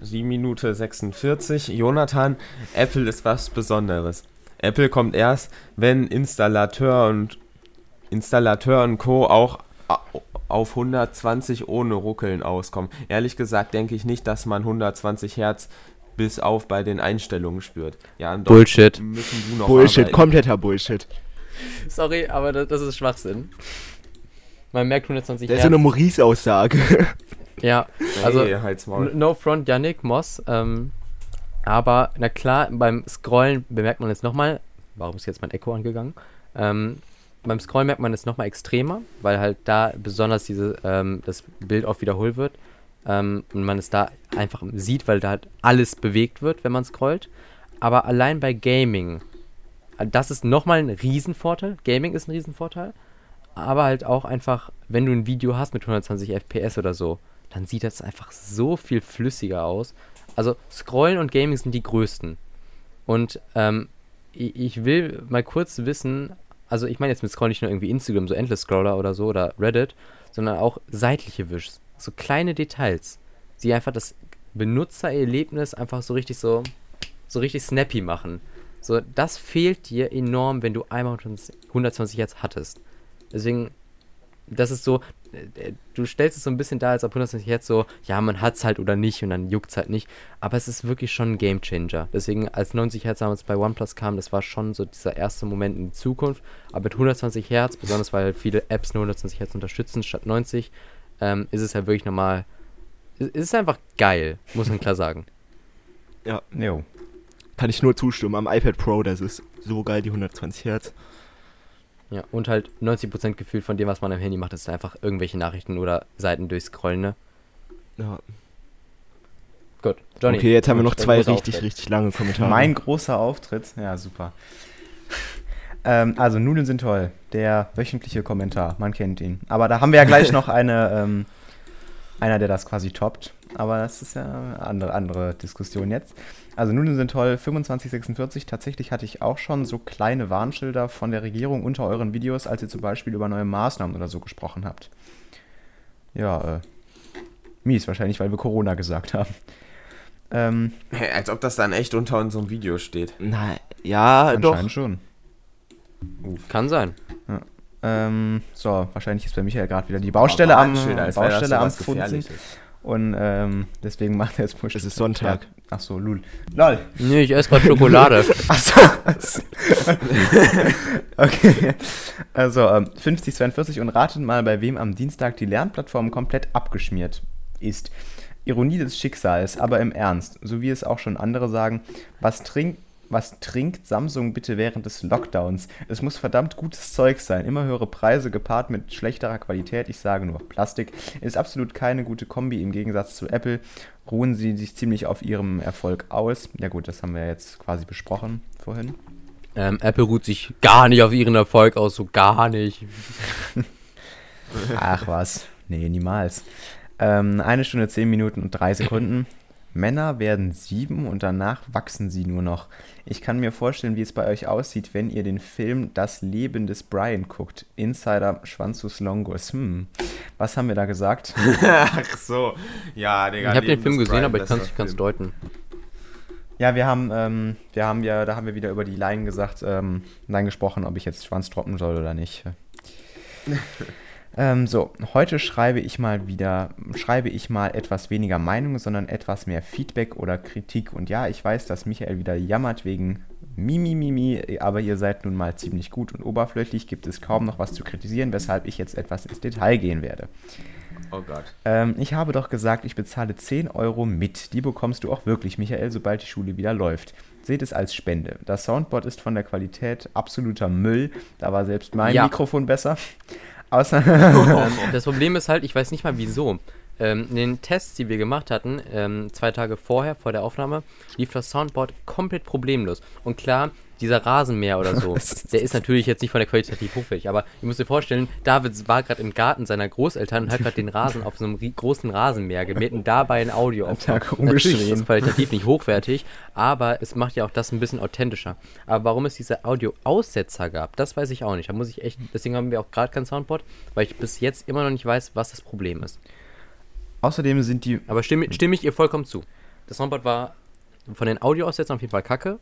7 Minute 46. Jonathan, Apple ist was Besonderes. Apple kommt erst, wenn Installateur und Installateur und Co. auch auf 120 ohne Ruckeln auskommen. Ehrlich gesagt denke ich nicht, dass man 120 Hertz bis auf bei den Einstellungen spürt. Ja, Bullshit. Müssen du noch Bullshit, arbeiten. kompletter Bullshit. Sorry, aber das, das ist Schwachsinn. Man merkt 120 Das ist so Hertz. eine Maurice-Aussage. Ja, also. N- No front, Yannick Moss. Ähm, aber, na klar, beim Scrollen bemerkt man es nochmal. Warum ist jetzt mein Echo angegangen? Ähm, beim Scrollen merkt man es nochmal extremer, weil halt da besonders diese, ähm, das Bild oft wiederholt wird. Ähm, und man es da einfach sieht, weil da halt alles bewegt wird, wenn man scrollt. Aber allein bei Gaming, das ist nochmal ein Riesenvorteil. Gaming ist ein Riesenvorteil. Aber halt auch einfach, wenn du ein Video hast mit 120 FPS oder so, dann sieht das einfach so viel flüssiger aus. Also Scrollen und Gaming sind die größten. Und ähm, ich will mal kurz wissen, also ich meine jetzt mit Scrollen nicht nur irgendwie Instagram, so Endless Scroller oder so oder Reddit, sondern auch seitliche Wischs. So kleine Details, die einfach das Benutzererlebnis einfach so richtig so, so richtig snappy machen. So, das fehlt dir enorm, wenn du einmal 120 Hertz hattest. Deswegen, das ist so, äh, du stellst es so ein bisschen da, als ob 120 Hertz so, ja, man hat's halt oder nicht und dann juckt's halt nicht. Aber es ist wirklich schon ein Gamechanger. Deswegen, als 90 Hertz damals bei OnePlus kam, das war schon so dieser erste Moment in die Zukunft. Aber mit 120 Hertz, besonders weil viele Apps nur 120 Hertz unterstützen statt 90, ähm, ist es halt wirklich nochmal, es ist einfach geil, muss man klar sagen. Jo. Kann ich nur zustimmen. Am iPad Pro, das ist so geil, die 120 Hertz. Ja, und halt 90% Gefühl von dem, was man am Handy macht, ist einfach irgendwelche Nachrichten oder Seiten durchscrollen, ne? Ja. Gut, Johnny. okay, jetzt haben wir noch zwei richtig, Auftritt. richtig lange Kommentare. Mein großer Auftritt. Ja, super. ähm, also, Nudeln sind toll. Der wöchentliche Kommentar. Man kennt ihn. Aber da haben wir ja gleich noch eine, ähm, einer, der das quasi toppt. Aber das ist ja eine andere, andere Diskussion jetzt. Also, Nudeln sind toll. 2546. Tatsächlich hatte ich auch schon so kleine Warnschilder von der Regierung unter euren Videos, als ihr zum Beispiel über neue Maßnahmen oder so gesprochen habt. Ja, äh, mies wahrscheinlich, weil wir Corona gesagt haben. Ähm, Hey, als ob das dann echt unter unserem Video steht. Na, ja, doch. anscheinend schon. Kann sein. Ähm, so, wahrscheinlich ist bei Michael gerade wieder die Baustelle am, Baustelle am sowas Funzen. Und ähm, deswegen macht er jetzt Push. Es ist Sonntag. Ja. Ach so, lul. Lol. Nee, ich esse gerade Schokolade. Achso. okay. Also, ähm, 5042 und ratet mal, bei wem am Dienstag die Lernplattform komplett abgeschmiert ist. Ironie des Schicksals, aber im Ernst, so wie es auch schon andere sagen, was trinkt, was trinkt Samsung bitte während des Lockdowns? Es muss verdammt gutes Zeug sein. Immer höhere Preise gepaart mit schlechterer Qualität. Ich sage nur Plastik. Ist absolut keine gute Kombi im Gegensatz zu Apple. Ruhen sie sich ziemlich auf ihrem Erfolg aus. Ja gut, das haben wir jetzt quasi besprochen vorhin. ähm, Apple ruht sich gar nicht auf ihren Erfolg aus, so gar nicht. Ach was. Nee, niemals. Ähm, eine Stunde, zehn Minuten und drei Sekunden. Männer werden sieben und danach wachsen sie nur noch. Ich kann mir vorstellen, wie es bei euch aussieht, wenn ihr den Film Das Leben des Brian guckt. Insider Schwanzus Longus. Hm. Was haben wir da gesagt? Ach so. Ja, Digga. Ich habe den Film gesehen, Brian, aber ich kann es ganz Film. deuten. Ja, wir haben, ähm, wir haben ja, da haben wir wieder über die Laien gesagt, ähm, Nein gesprochen, ob ich jetzt Schwanz droppen soll oder nicht. ähm, so, heute schreibe ich mal wieder, schreibe ich mal etwas weniger Meinung, sondern etwas mehr Feedback oder Kritik. Und ja, ich weiß, dass Michael wieder jammert wegen Mimi, Mimi, aber ihr seid nun mal ziemlich gut und oberflächlich, gibt es kaum noch was zu kritisieren, weshalb ich jetzt etwas ins Detail gehen werde. Oh Gott. Ähm, ich habe doch gesagt, ich bezahle 10 Euro mit. Die bekommst du auch wirklich, Michael, sobald die Schule wieder läuft. Seht es als Spende. Das Soundboard ist von der Qualität absoluter Müll. Da war selbst mein Ja. Mikrofon besser. Außer. das Problem ist halt, ich weiß nicht mal wieso. Ähm, in den Tests, die wir gemacht hatten, ähm, zwei Tage vorher, vor der Aufnahme, lief das Soundboard komplett problemlos. Und klar, dieser Rasenmäher oder so, der ist natürlich jetzt nicht von der qualitativ hochwertig, aber ihr müsst euch vorstellen, David war gerade im Garten seiner Großeltern und hat gerade den Rasen auf so einem großen Rasenmäher gemäht und dabei ein Audio auf. Tag Natürlich ist es qualitativ nicht hochwertig, aber es macht ja auch das ein bisschen authentischer. Aber warum es diese Audio-Aussetzer gab, das weiß ich auch nicht. Da muss ich echt, deswegen haben wir auch gerade kein Soundboard, weil ich bis jetzt immer noch nicht weiß, was das Problem ist. Außerdem sind die. Aber stimme, stimme ich ihr vollkommen zu. Das Soundboard war von den Audioaussetzern auf jeden Fall kacke.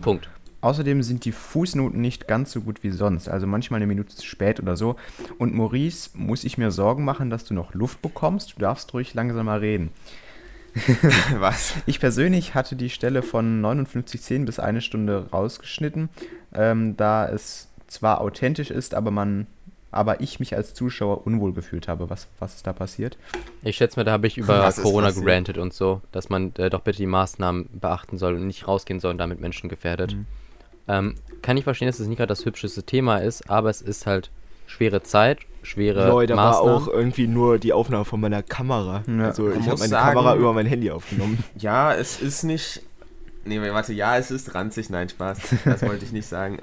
Punkt. Außerdem sind die Fußnoten nicht ganz so gut wie sonst, also manchmal eine Minute zu spät oder so. Und Maurice, muss ich mir Sorgen machen, dass du noch Luft bekommst? Du darfst ruhig langsamer reden. Was? Ich persönlich hatte die Stelle von 59,10 bis eine Stunde rausgeschnitten, ähm, da es zwar authentisch ist, aber man, aber ich mich als Zuschauer unwohl gefühlt habe. Was, was ist da passiert? Ich schätze mal, da habe ich über Was Corona gerantet und so, dass man äh, doch bitte die Maßnahmen beachten soll und nicht rausgehen soll und damit Menschen gefährdet. Mhm. Ähm, kann ich verstehen, dass es nicht gerade das hübscheste Thema ist, aber es ist halt schwere Zeit, schwere Leute, da war Maßnahmen. auch irgendwie nur die Aufnahme von meiner Kamera. Ja. Also ich habe meine sagen- Kamera über mein Handy aufgenommen. Ja, es ist nicht. Nee, warte, ja, es ist ranzig. Nein, Spaß. Das wollte ich nicht sagen.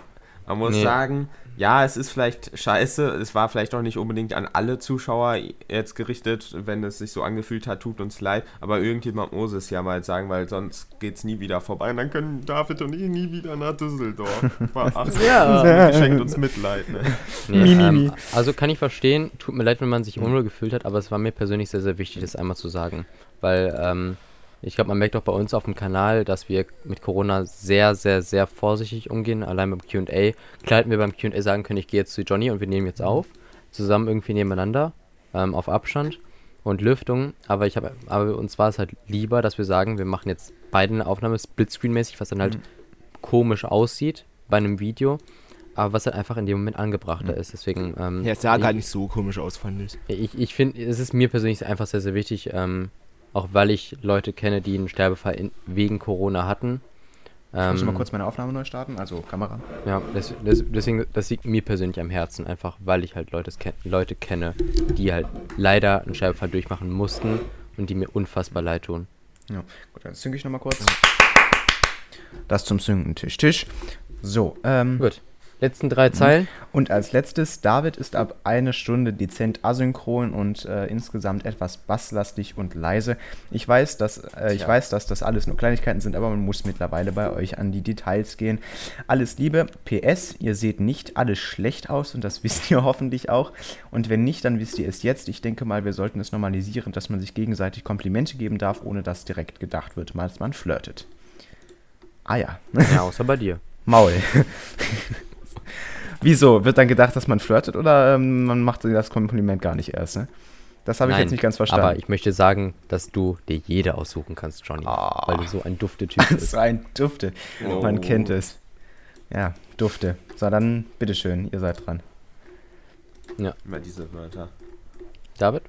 Man muss Nee. sagen, ja, es ist vielleicht scheiße. Es war vielleicht auch nicht unbedingt an alle Zuschauer jetzt gerichtet, wenn es sich so angefühlt hat, tut uns leid. Aber irgendjemand muss es ja mal sagen, weil sonst geht es nie wieder vorbei. Und dann können David und ich nie wieder nach Düsseldorf. 18 Ja. geschenkt uns Mitleid. Ne? Nee, mi, ähm, also kann ich verstehen, tut mir leid, wenn man sich unwohl gefühlt hat, aber es war mir persönlich sehr, sehr wichtig, das einmal zu sagen. Weil ähm, ich glaube, man merkt auch bei uns auf dem Kanal, dass wir mit Corona sehr, sehr, sehr vorsichtig umgehen. Allein beim QA. Klar hätten wir beim QA sagen können, ich gehe jetzt zu Johnny und wir nehmen jetzt auf. Zusammen irgendwie nebeneinander, ähm, auf Abstand und Lüftung. Aber ich habe, aber uns war es halt lieber, dass wir sagen, wir machen jetzt beide eine Aufnahme Splitscreen-mäßig, was dann halt komisch aussieht bei einem Video. Aber was halt einfach in dem Moment angebrachter ist. Deswegen, ähm, Ja, es sah ich, gar nicht so komisch aus, fand ich. ich, ich finde, es ist mir persönlich einfach sehr, sehr wichtig, ähm, auch weil ich Leute kenne, die einen Sterbefall in, wegen Corona hatten. Ich muss Ähm, mal kurz meine Aufnahme neu starten, also Kamera. Ja, das, das, deswegen, das liegt mir persönlich am Herzen, einfach weil ich halt Leute, Leute kenne, die halt leider einen Scheibefall durchmachen mussten und die mir unfassbar leid tun. Ja, gut, dann zünge ich nochmal kurz. Das zum Zünden Tisch, Tisch. So, ähm, Gut. Letzten drei Zeilen. und als letztes, David ist ab eine Stunde dezent asynchron und äh, insgesamt etwas basslastig und leise. Ich weiß, dass, äh, ich weiß, dass das alles nur Kleinigkeiten sind, aber man muss mittlerweile bei euch an die Details gehen. Alles Liebe, PS, ihr seht nicht alles schlecht aus und das wisst ihr hoffentlich auch. Und wenn nicht, dann wisst ihr es jetzt. Ich denke mal, wir sollten es normalisieren, dass man sich gegenseitig Komplimente geben darf, ohne dass direkt gedacht wird, als man flirtet. Ah ja. Ja, außer bei dir. Maul. Wieso? Wird dann gedacht, dass man flirtet oder ähm, man macht das Kompliment gar nicht erst? Ne? Das habe ich Nein, jetzt nicht ganz verstanden. Aber ich möchte sagen, dass du dir jede aussuchen kannst, Johnny. Ah. Weil du so ein Dufte-Typ das ist bist. ein Dufte. Oh. Man kennt es. Ja, Dufte. So, dann bitteschön, ihr seid dran. Immer diese Wörter. David?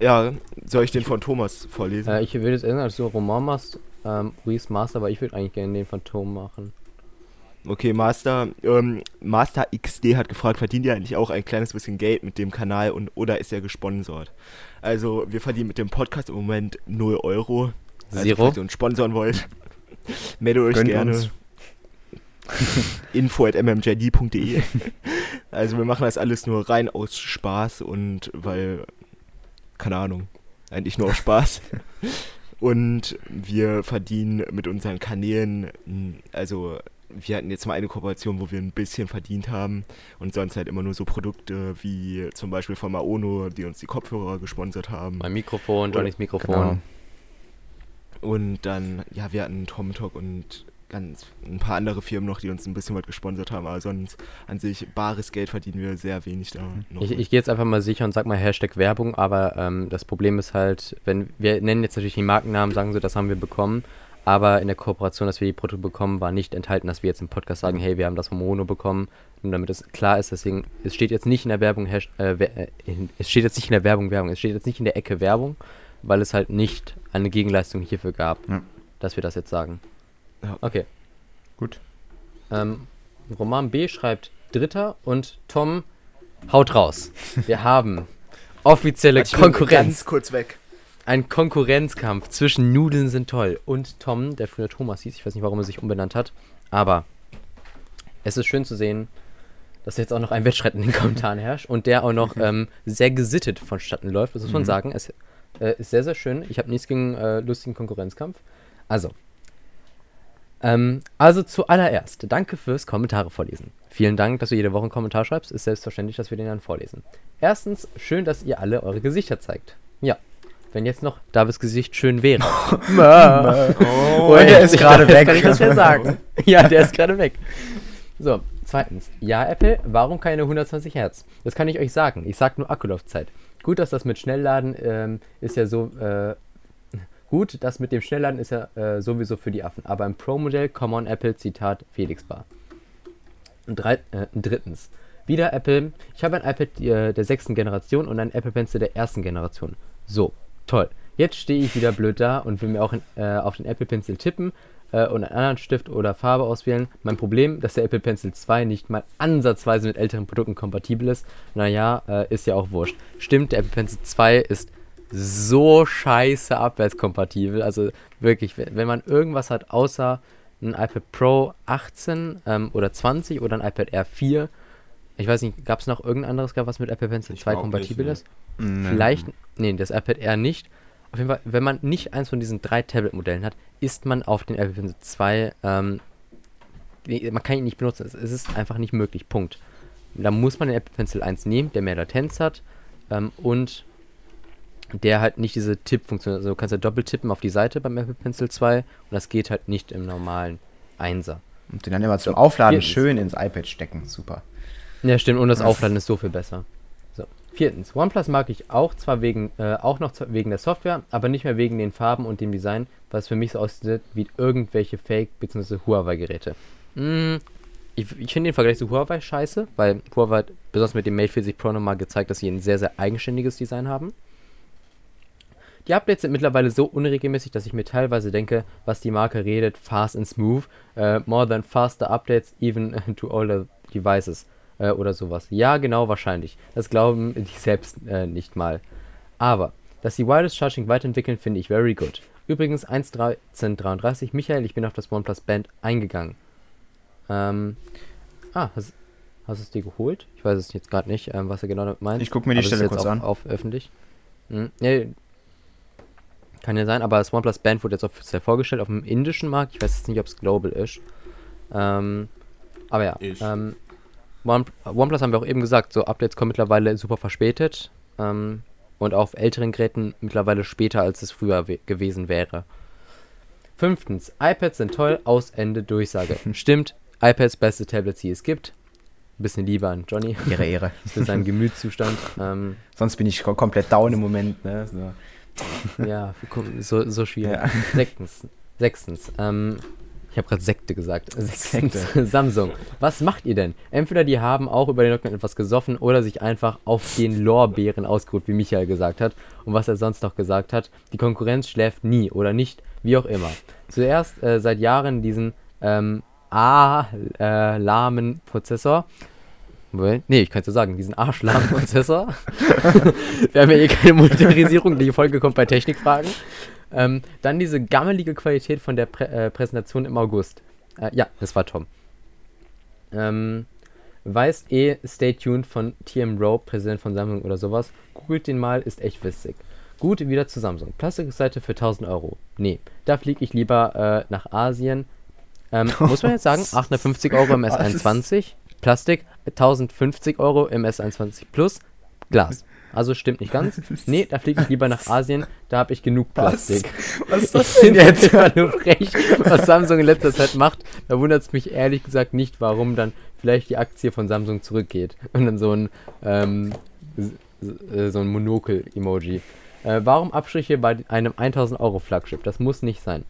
Ja, soll ich den von Thomas vorlesen? Äh, ich würde jetzt erinnern, dass du Roman machst, ähm, Reese Master, aber ich würde eigentlich gerne den von Tom machen. Okay, Master, ähm, Master XD hat gefragt, verdient ihr eigentlich auch ein kleines bisschen Geld mit dem Kanal und oder ist er gesponsert? Also, wir verdienen mit dem Podcast im Moment 0 Euro. Also, Zero? falls ihr uns sponsern wollt, meldet euch Gönnt gerne. uns. info at mmjd.de Also, wir machen das alles nur rein aus Spaß und weil, keine Ahnung, eigentlich nur aus Spaß. Und wir verdienen mit unseren Kanälen, also wir hatten jetzt mal eine Kooperation, wo wir ein bisschen verdient haben und sonst halt immer nur so Produkte wie zum Beispiel von Maono, die uns die Kopfhörer gesponsert haben. Mein Mikrofon, Johnnys Mikrofon. Genau. Und dann, ja, wir hatten Tom Talk und ganz ein paar andere Firmen noch, die uns ein bisschen was gesponsert haben, aber sonst an sich bares Geld verdienen wir sehr wenig da. Noch. Ich, ich gehe jetzt einfach mal sicher und sag mal Hashtag Werbung, aber ähm, das Problem ist halt, wenn wir nennen jetzt natürlich die Markennamen, sagen so, das haben wir bekommen, aber in der Kooperation, dass wir die Produkte bekommen, war nicht enthalten, dass wir jetzt im Podcast sagen, hey, wir haben das von Mono bekommen, nur damit es klar ist, deswegen, es steht jetzt nicht in der Werbung, äh, äh, in, es steht jetzt nicht in der Werbung Werbung, es steht jetzt nicht in der Ecke Werbung, weil es halt nicht eine Gegenleistung hierfür gab, Ja. dass wir das jetzt sagen. Ja. Okay. Gut. Ähm, Roman B schreibt Dritter und Tom haut raus. Wir haben offizielle Konkurrenz. Ganz kurz weg. Ein Konkurrenzkampf zwischen Nudeln sind toll und Tom, der früher Thomas hieß. Ich weiß nicht, warum er sich umbenannt hat. Aber es ist schön zu sehen, dass jetzt auch noch ein Wettstreit in den Kommentaren herrscht und der auch noch ähm, sehr gesittet vonstatten läuft. Das muss man Mhm. sagen. Es äh, ist sehr, sehr schön. Ich habe nichts gegen äh, lustigen Konkurrenzkampf. Also. Ähm, also zuallererst, danke fürs Kommentare vorlesen. Vielen Dank, dass du jede Woche einen Kommentar schreibst. Ist selbstverständlich, dass wir den dann vorlesen. Erstens, schön, dass ihr alle eure Gesichter zeigt. Ja. Wenn jetzt noch Davids Gesicht schön wäre. Oh, der ist gerade weg. kann ich das ja sagen. ja, der ist gerade weg. So, zweitens. Ja, Apple, warum keine 120 Hertz? Das kann ich euch sagen. Ich sag nur Akkulaufzeit. Gut, dass das mit Schnellladen ähm, ist ja so. Äh, gut, das mit dem Schnellladen ist ja äh, sowieso für die Affen. Aber im Pro-Modell, come on Apple, Zitat Felix Bar. Und drei, äh, drittens. Wieder Apple. Ich habe ein iPad äh, der sechsten Generation und ein Apple Pencil der ersten Generation. So, toll. Jetzt stehe ich wieder blöd da und will mir auch in, äh, auf den Apple Pencil tippen äh, und einen anderen Stift oder Farbe auswählen. Mein Problem, dass der Apple Pencil 2 nicht mal ansatzweise mit älteren Produkten kompatibel ist. Naja, äh, ist ja auch wurscht. Stimmt, der Apple Pencil 2 ist so scheiße abwärtskompatibel. Also wirklich, wenn man irgendwas hat außer ein iPad Pro 18 ähm, oder 20 oder ein iPad Air 4, ich weiß nicht, gab es noch irgendein anderes, was mit Apple Pencil Ich 2 glaub nicht, kompatibel ne. ist? Nee. Vielleicht, nee, das iPad Air nicht. Auf jeden Fall, wenn man nicht eins von diesen drei Tablet-Modellen hat, ist man auf den Apple Pencil 2, ähm, man kann ihn nicht benutzen. Es, ist einfach nicht möglich. Punkt. Da muss man den Apple Pencil 1 nehmen, der mehr Latenz hat ähm, und der halt nicht diese Tippfunktion, also du kannst ja doppelt tippen auf die Seite beim Apple Pencil 2 und das geht halt nicht im normalen 1er. Und den dann immer zum Aufladen schön ins iPad stecken. Super. Ja, stimmt, und das Aufladen ist so viel besser. So. Viertens, OnePlus mag ich auch, zwar wegen, äh, auch noch wegen der Software, aber nicht mehr wegen den Farben und dem Design, was für mich so aussieht wie irgendwelche Fake- bzw. Huawei-Geräte. Mm, ich ich finde den Vergleich zu Huawei scheiße, weil Huawei hat besonders mit dem Mate 40 Pro nochmal gezeigt, dass sie ein sehr, sehr eigenständiges Design haben. Die Updates sind mittlerweile so unregelmäßig, dass ich mir teilweise denke, was die Marke redet, fast and smooth, äh, more than faster updates even to older devices äh, oder sowas. Ja, genau, wahrscheinlich. Das glauben die selbst äh, nicht mal. Aber, dass sie Wireless Charging weiterentwickeln, finde ich very good. Übrigens 1.13.33, Michael, ich bin auf das OnePlus Band eingegangen. Ähm, ah, hast, hast du es dir geholt? Ich weiß es jetzt gerade nicht, ähm, was er genau damit meint. Ich guck mir die Aber Stelle jetzt kurz auch an. Auf öffentlich. Hm, nee, kann ja sein, aber das OnePlus Band wurde jetzt offiziell vorgestellt auf dem indischen Markt. Ich weiß jetzt nicht, ob es global ist. Ähm, aber ja, ähm, One, OnePlus haben wir auch eben gesagt, so Updates kommen mittlerweile super verspätet. Ähm, und auf älteren Geräten mittlerweile später, als es früher we- gewesen wäre. Fünftens, iPads sind toll, aus Ende Durchsage. Stimmt, iPads beste Tablets, die es gibt. Bisschen Liebe an Johnny Ihre Ehre. für seinen Gemütszustand. ähm, Sonst bin ich ko- komplett down im Moment. Ne? So. ja, so, so schwierig. Ja. Sechstens, sechstens, ähm, ich habe gerade Sekte gesagt. Sekte. Samsung. Was macht ihr denn? Entweder die haben auch über den Lockdown etwas gesoffen oder sich einfach auf den Lorbeeren ausgeruht, wie Michael gesagt hat. Und was er sonst noch gesagt hat. Die Konkurrenz schläft nie oder nicht, wie auch immer. Zuerst äh, seit Jahren diesen ähm, A-lahmen Prozessor. Well, Nee, ich kann es ja sagen, diesen arschlahmen Prozessor. Wir haben ja eh keine Monetarisierung, die Folge kommt bei Technikfragen. Ähm, dann diese gammelige Qualität von der Prä äh, Präsentation im August. Äh, ja, das war Tom. Ähm, weißt eh, stay tuned von TM Rowe, Präsident von Samsung oder sowas. Googelt den mal, ist echt witzig. Gut, wieder zu Samsung. Plastikseite für 1000 Euro. Nee, da fliege ich lieber äh, nach Asien. Ähm, muss man jetzt sagen, 850 Euro im S21. Plastik, 1050 Euro im S21 Plus. Glas. Also stimmt nicht ganz. Nee, da fliege ich lieber nach Asien, da habe ich genug Plastik. Was ist Ich finde jetzt immer nur frech, was Samsung in letzter Zeit macht. Da wundert es mich ehrlich gesagt nicht, warum dann vielleicht die Aktie von Samsung zurückgeht. Und dann so ein, ähm, äh, so ein Monokel-Emoji. Äh, warum Abstriche bei einem 1000 Euro Flaggschiff? Das muss nicht sein.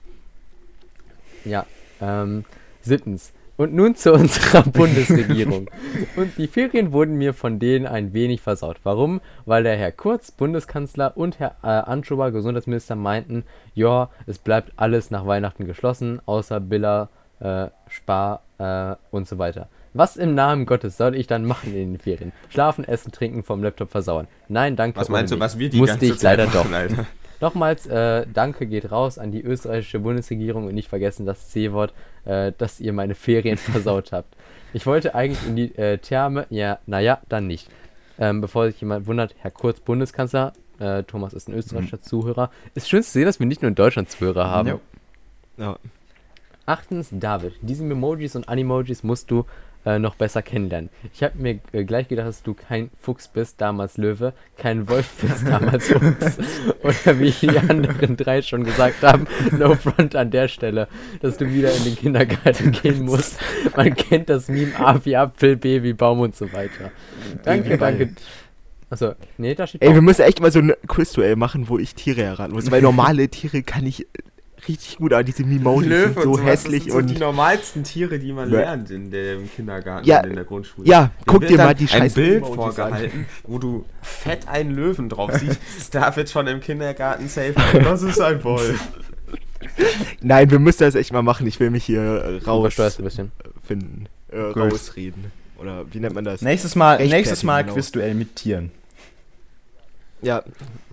Ja, ähm, siebtens. Und nun zu unserer Bundesregierung. Und die Ferien wurden mir von denen ein wenig versaut. Warum? Weil der Herr Kurz, Bundeskanzler, und Herr äh, Anschober, Gesundheitsminister, meinten, ja, es bleibt alles nach Weihnachten geschlossen, außer Billa, äh, Spar äh, und so weiter. Was im Namen Gottes soll ich dann machen in den Ferien? Schlafen, essen, trinken, vom Laptop versauen. Nein, danke. Was meinst du, was wir die Musste ganze ich Zeit leider machen, doch. Alter? Nochmals, äh, Danke geht raus an die österreichische Bundesregierung und nicht vergessen das C-Wort, äh, dass ihr meine Ferien versaut habt. Ich wollte eigentlich in die äh, Therme, ja, naja, dann nicht. Ähm, bevor sich jemand wundert, Herr Kurz, Bundeskanzler, äh, Thomas ist ein österreichischer Zuhörer. Ist schön zu sehen, dass wir nicht nur in Deutschland Zuhörer haben. Ja. Achtens, David, diese Memojis und Animojis musst du äh, noch besser kennenlernen. Ich habe mir äh, gleich gedacht, dass du kein Fuchs bist, damals Löwe, kein Wolf bist, damals Fuchs. Oder wie die anderen drei schon gesagt haben, no front an der Stelle, dass du wieder in den Kindergarten gehen musst. Man kennt das Meme A wie Apfel, B wie Baum und so weiter. Danke, danke. Achso, nee, da steht Ey, wir Baum. müssen echt mal so ein Quizduell machen, wo ich Tiere heran muss. Weil normale Tiere kann ich richtig gut, aber diese Mimojis sind so sowas, hässlich das sind so die und. normalsten Tiere, die man Ja. lernt in dem Kindergarten Ja, und in der Grundschule. Ja, Dir guck dir mal die ein scheiß Bild Emojis vorgehalten, wo du fett einen Löwen drauf siehst. da wird schon im Kindergarten safe. Das ist ein Wolf. Nein, wir müssen das echt mal machen. Ich will mich hier äh, raus ein bisschen. finden. Äh, rausreden. Oder wie nennt man das? Nächstes Mal, nächstes Mal genau. Quizduell mit Tieren. Ja,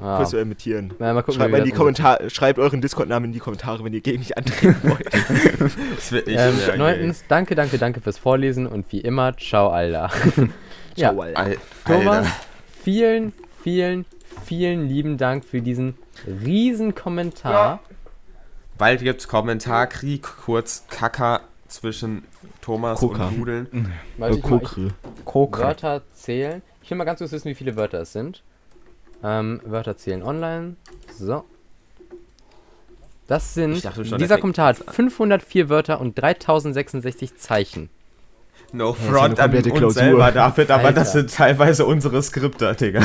Ah. Quizduell mit Tieren. Na, mal gucken, Schreibt, mal in die Kommentare, schreibt euren Discord-Namen in die Kommentare, wenn ihr gegen mich antreten wollt. Das wird nicht Ähm, neuntens, danke, danke, danke fürs Vorlesen und wie immer, ciao, Alter. ja, Ciao, Alter. Al Thomas, Alter. vielen, vielen, vielen lieben Dank für diesen riesen Kommentar. Bald gibt's Kommentarkrieg, kurz Kacker zwischen Thomas Koka. und Nudeln. Warte, ich ich Kokre. Wörter zählen. Ich will mal ganz kurz wissen, wie viele Wörter es sind. Ähm, Wörter zählen online. So. Das sind, schon, dieser Kommentar hat jetzt an. 504 Wörter und 3066 Zeichen. No front eine an uns Klausur. selber, David, aber das sind teilweise unsere Skripte, Digga.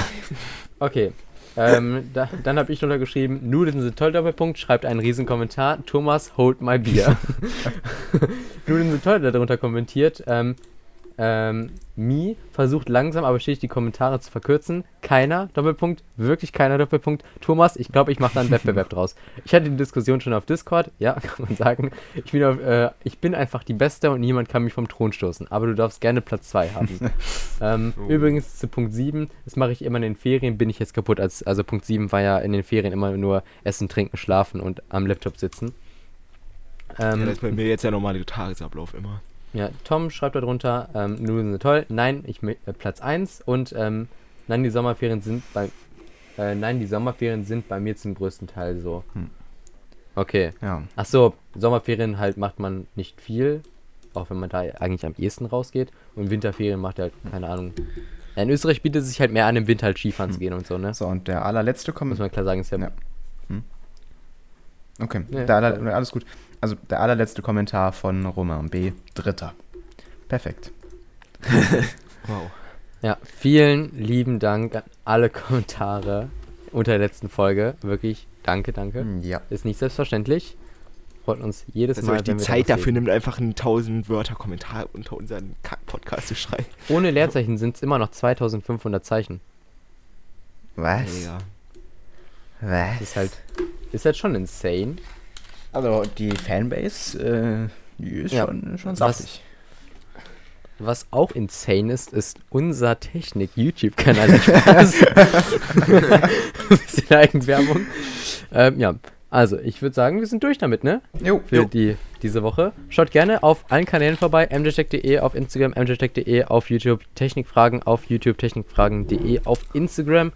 Okay. Ähm, da, dann habe ich drunter geschrieben, Nudeln sind toll, Doppelpunkt, schreibt einen riesen Kommentar, Thomas, hold my beer. Nudeln sind toll, darunter kommentiert, ähm, Ähm, Mi versucht langsam, aber stetig die Kommentare zu verkürzen. Keiner, Doppelpunkt, wirklich keiner, Doppelpunkt. Thomas, ich glaube, ich mache da einen Wettbewerb draus. Ich hatte die Diskussion schon auf Discord, ja, kann man sagen. Ich bin, auf, äh, ich bin einfach die Beste und niemand kann mich vom Thron stoßen. Aber du darfst gerne Platz 2 haben. ähm, Oh. Übrigens zu Punkt 7, das mache ich immer in den Ferien, bin ich jetzt kaputt. Als, also Punkt 7 war ja in den Ferien immer nur Essen, Trinken, Schlafen und am Laptop sitzen. Ähm, ja, das ist bei mir jetzt der normale Tagesablauf immer. Ja, Tom schreibt darunter, ähm, Nudeln sind toll. Nein, ich äh, Platz 1 und ähm, nein, die Sommerferien sind bei äh, nein, die Sommerferien sind bei mir zum größten Teil so. Hm. Okay. Ja. Ach so, Sommerferien halt macht man nicht viel, auch wenn man da eigentlich am ehesten rausgeht. Und Winterferien macht er halt, keine Ahnung. In Österreich bietet es sich halt mehr an, im Winter halt Skifahren zu gehen und so, ne? So, und der allerletzte Muss Kommentar. man klar sagen, ist ja. Ja. Okay, Ja, aller, klar. alles gut. Also der allerletzte Kommentar von Roman B. Dritter. Perfekt. Wow. Ja, vielen lieben Dank an alle Kommentare unter der letzten Folge. Wirklich, danke, danke. Ja. Ist nicht selbstverständlich. Freut uns jedes Dass Mal, euch die wenn wir Zeit dafür nimmt, einfach einen 1000 Wörter Kommentar unter unseren Kack-Podcast zu schreiben. Ohne Leerzeichen sind es immer noch 2500 Zeichen. Was? Mega. Was? Das ist halt, ist halt schon insane. Also die Fanbase, äh, die ist Ja. schon, schon Was- saftig. Was auch insane ist, ist unser Technik-YouTube-Kanal. Spaß. Bisschen Eigenwerbung. Ähm, ja, also ich würde sagen, wir sind durch damit, ne? Jo, Für die, diese Woche. Schaut gerne auf allen Kanälen vorbei. mjtech.de auf Instagram, mjtech.de auf YouTube, Technikfragen auf YouTube, technikfragen.de auf Instagram.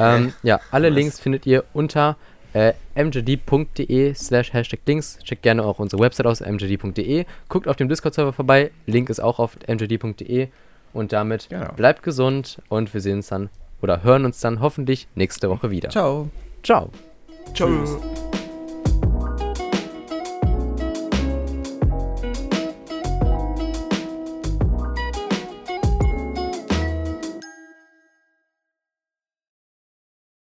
Ähm, ja, alle Links findet ihr unter äh, mjd.de slash hashtag Links. Checkt gerne auch unsere Website aus, mjd.de. Guckt auf dem Discord-Server vorbei. Link ist auch auf mjd.de. Und damit Genau. bleibt gesund und wir sehen uns dann oder hören uns dann hoffentlich nächste Woche wieder. Ciao. Ciao. Ciao.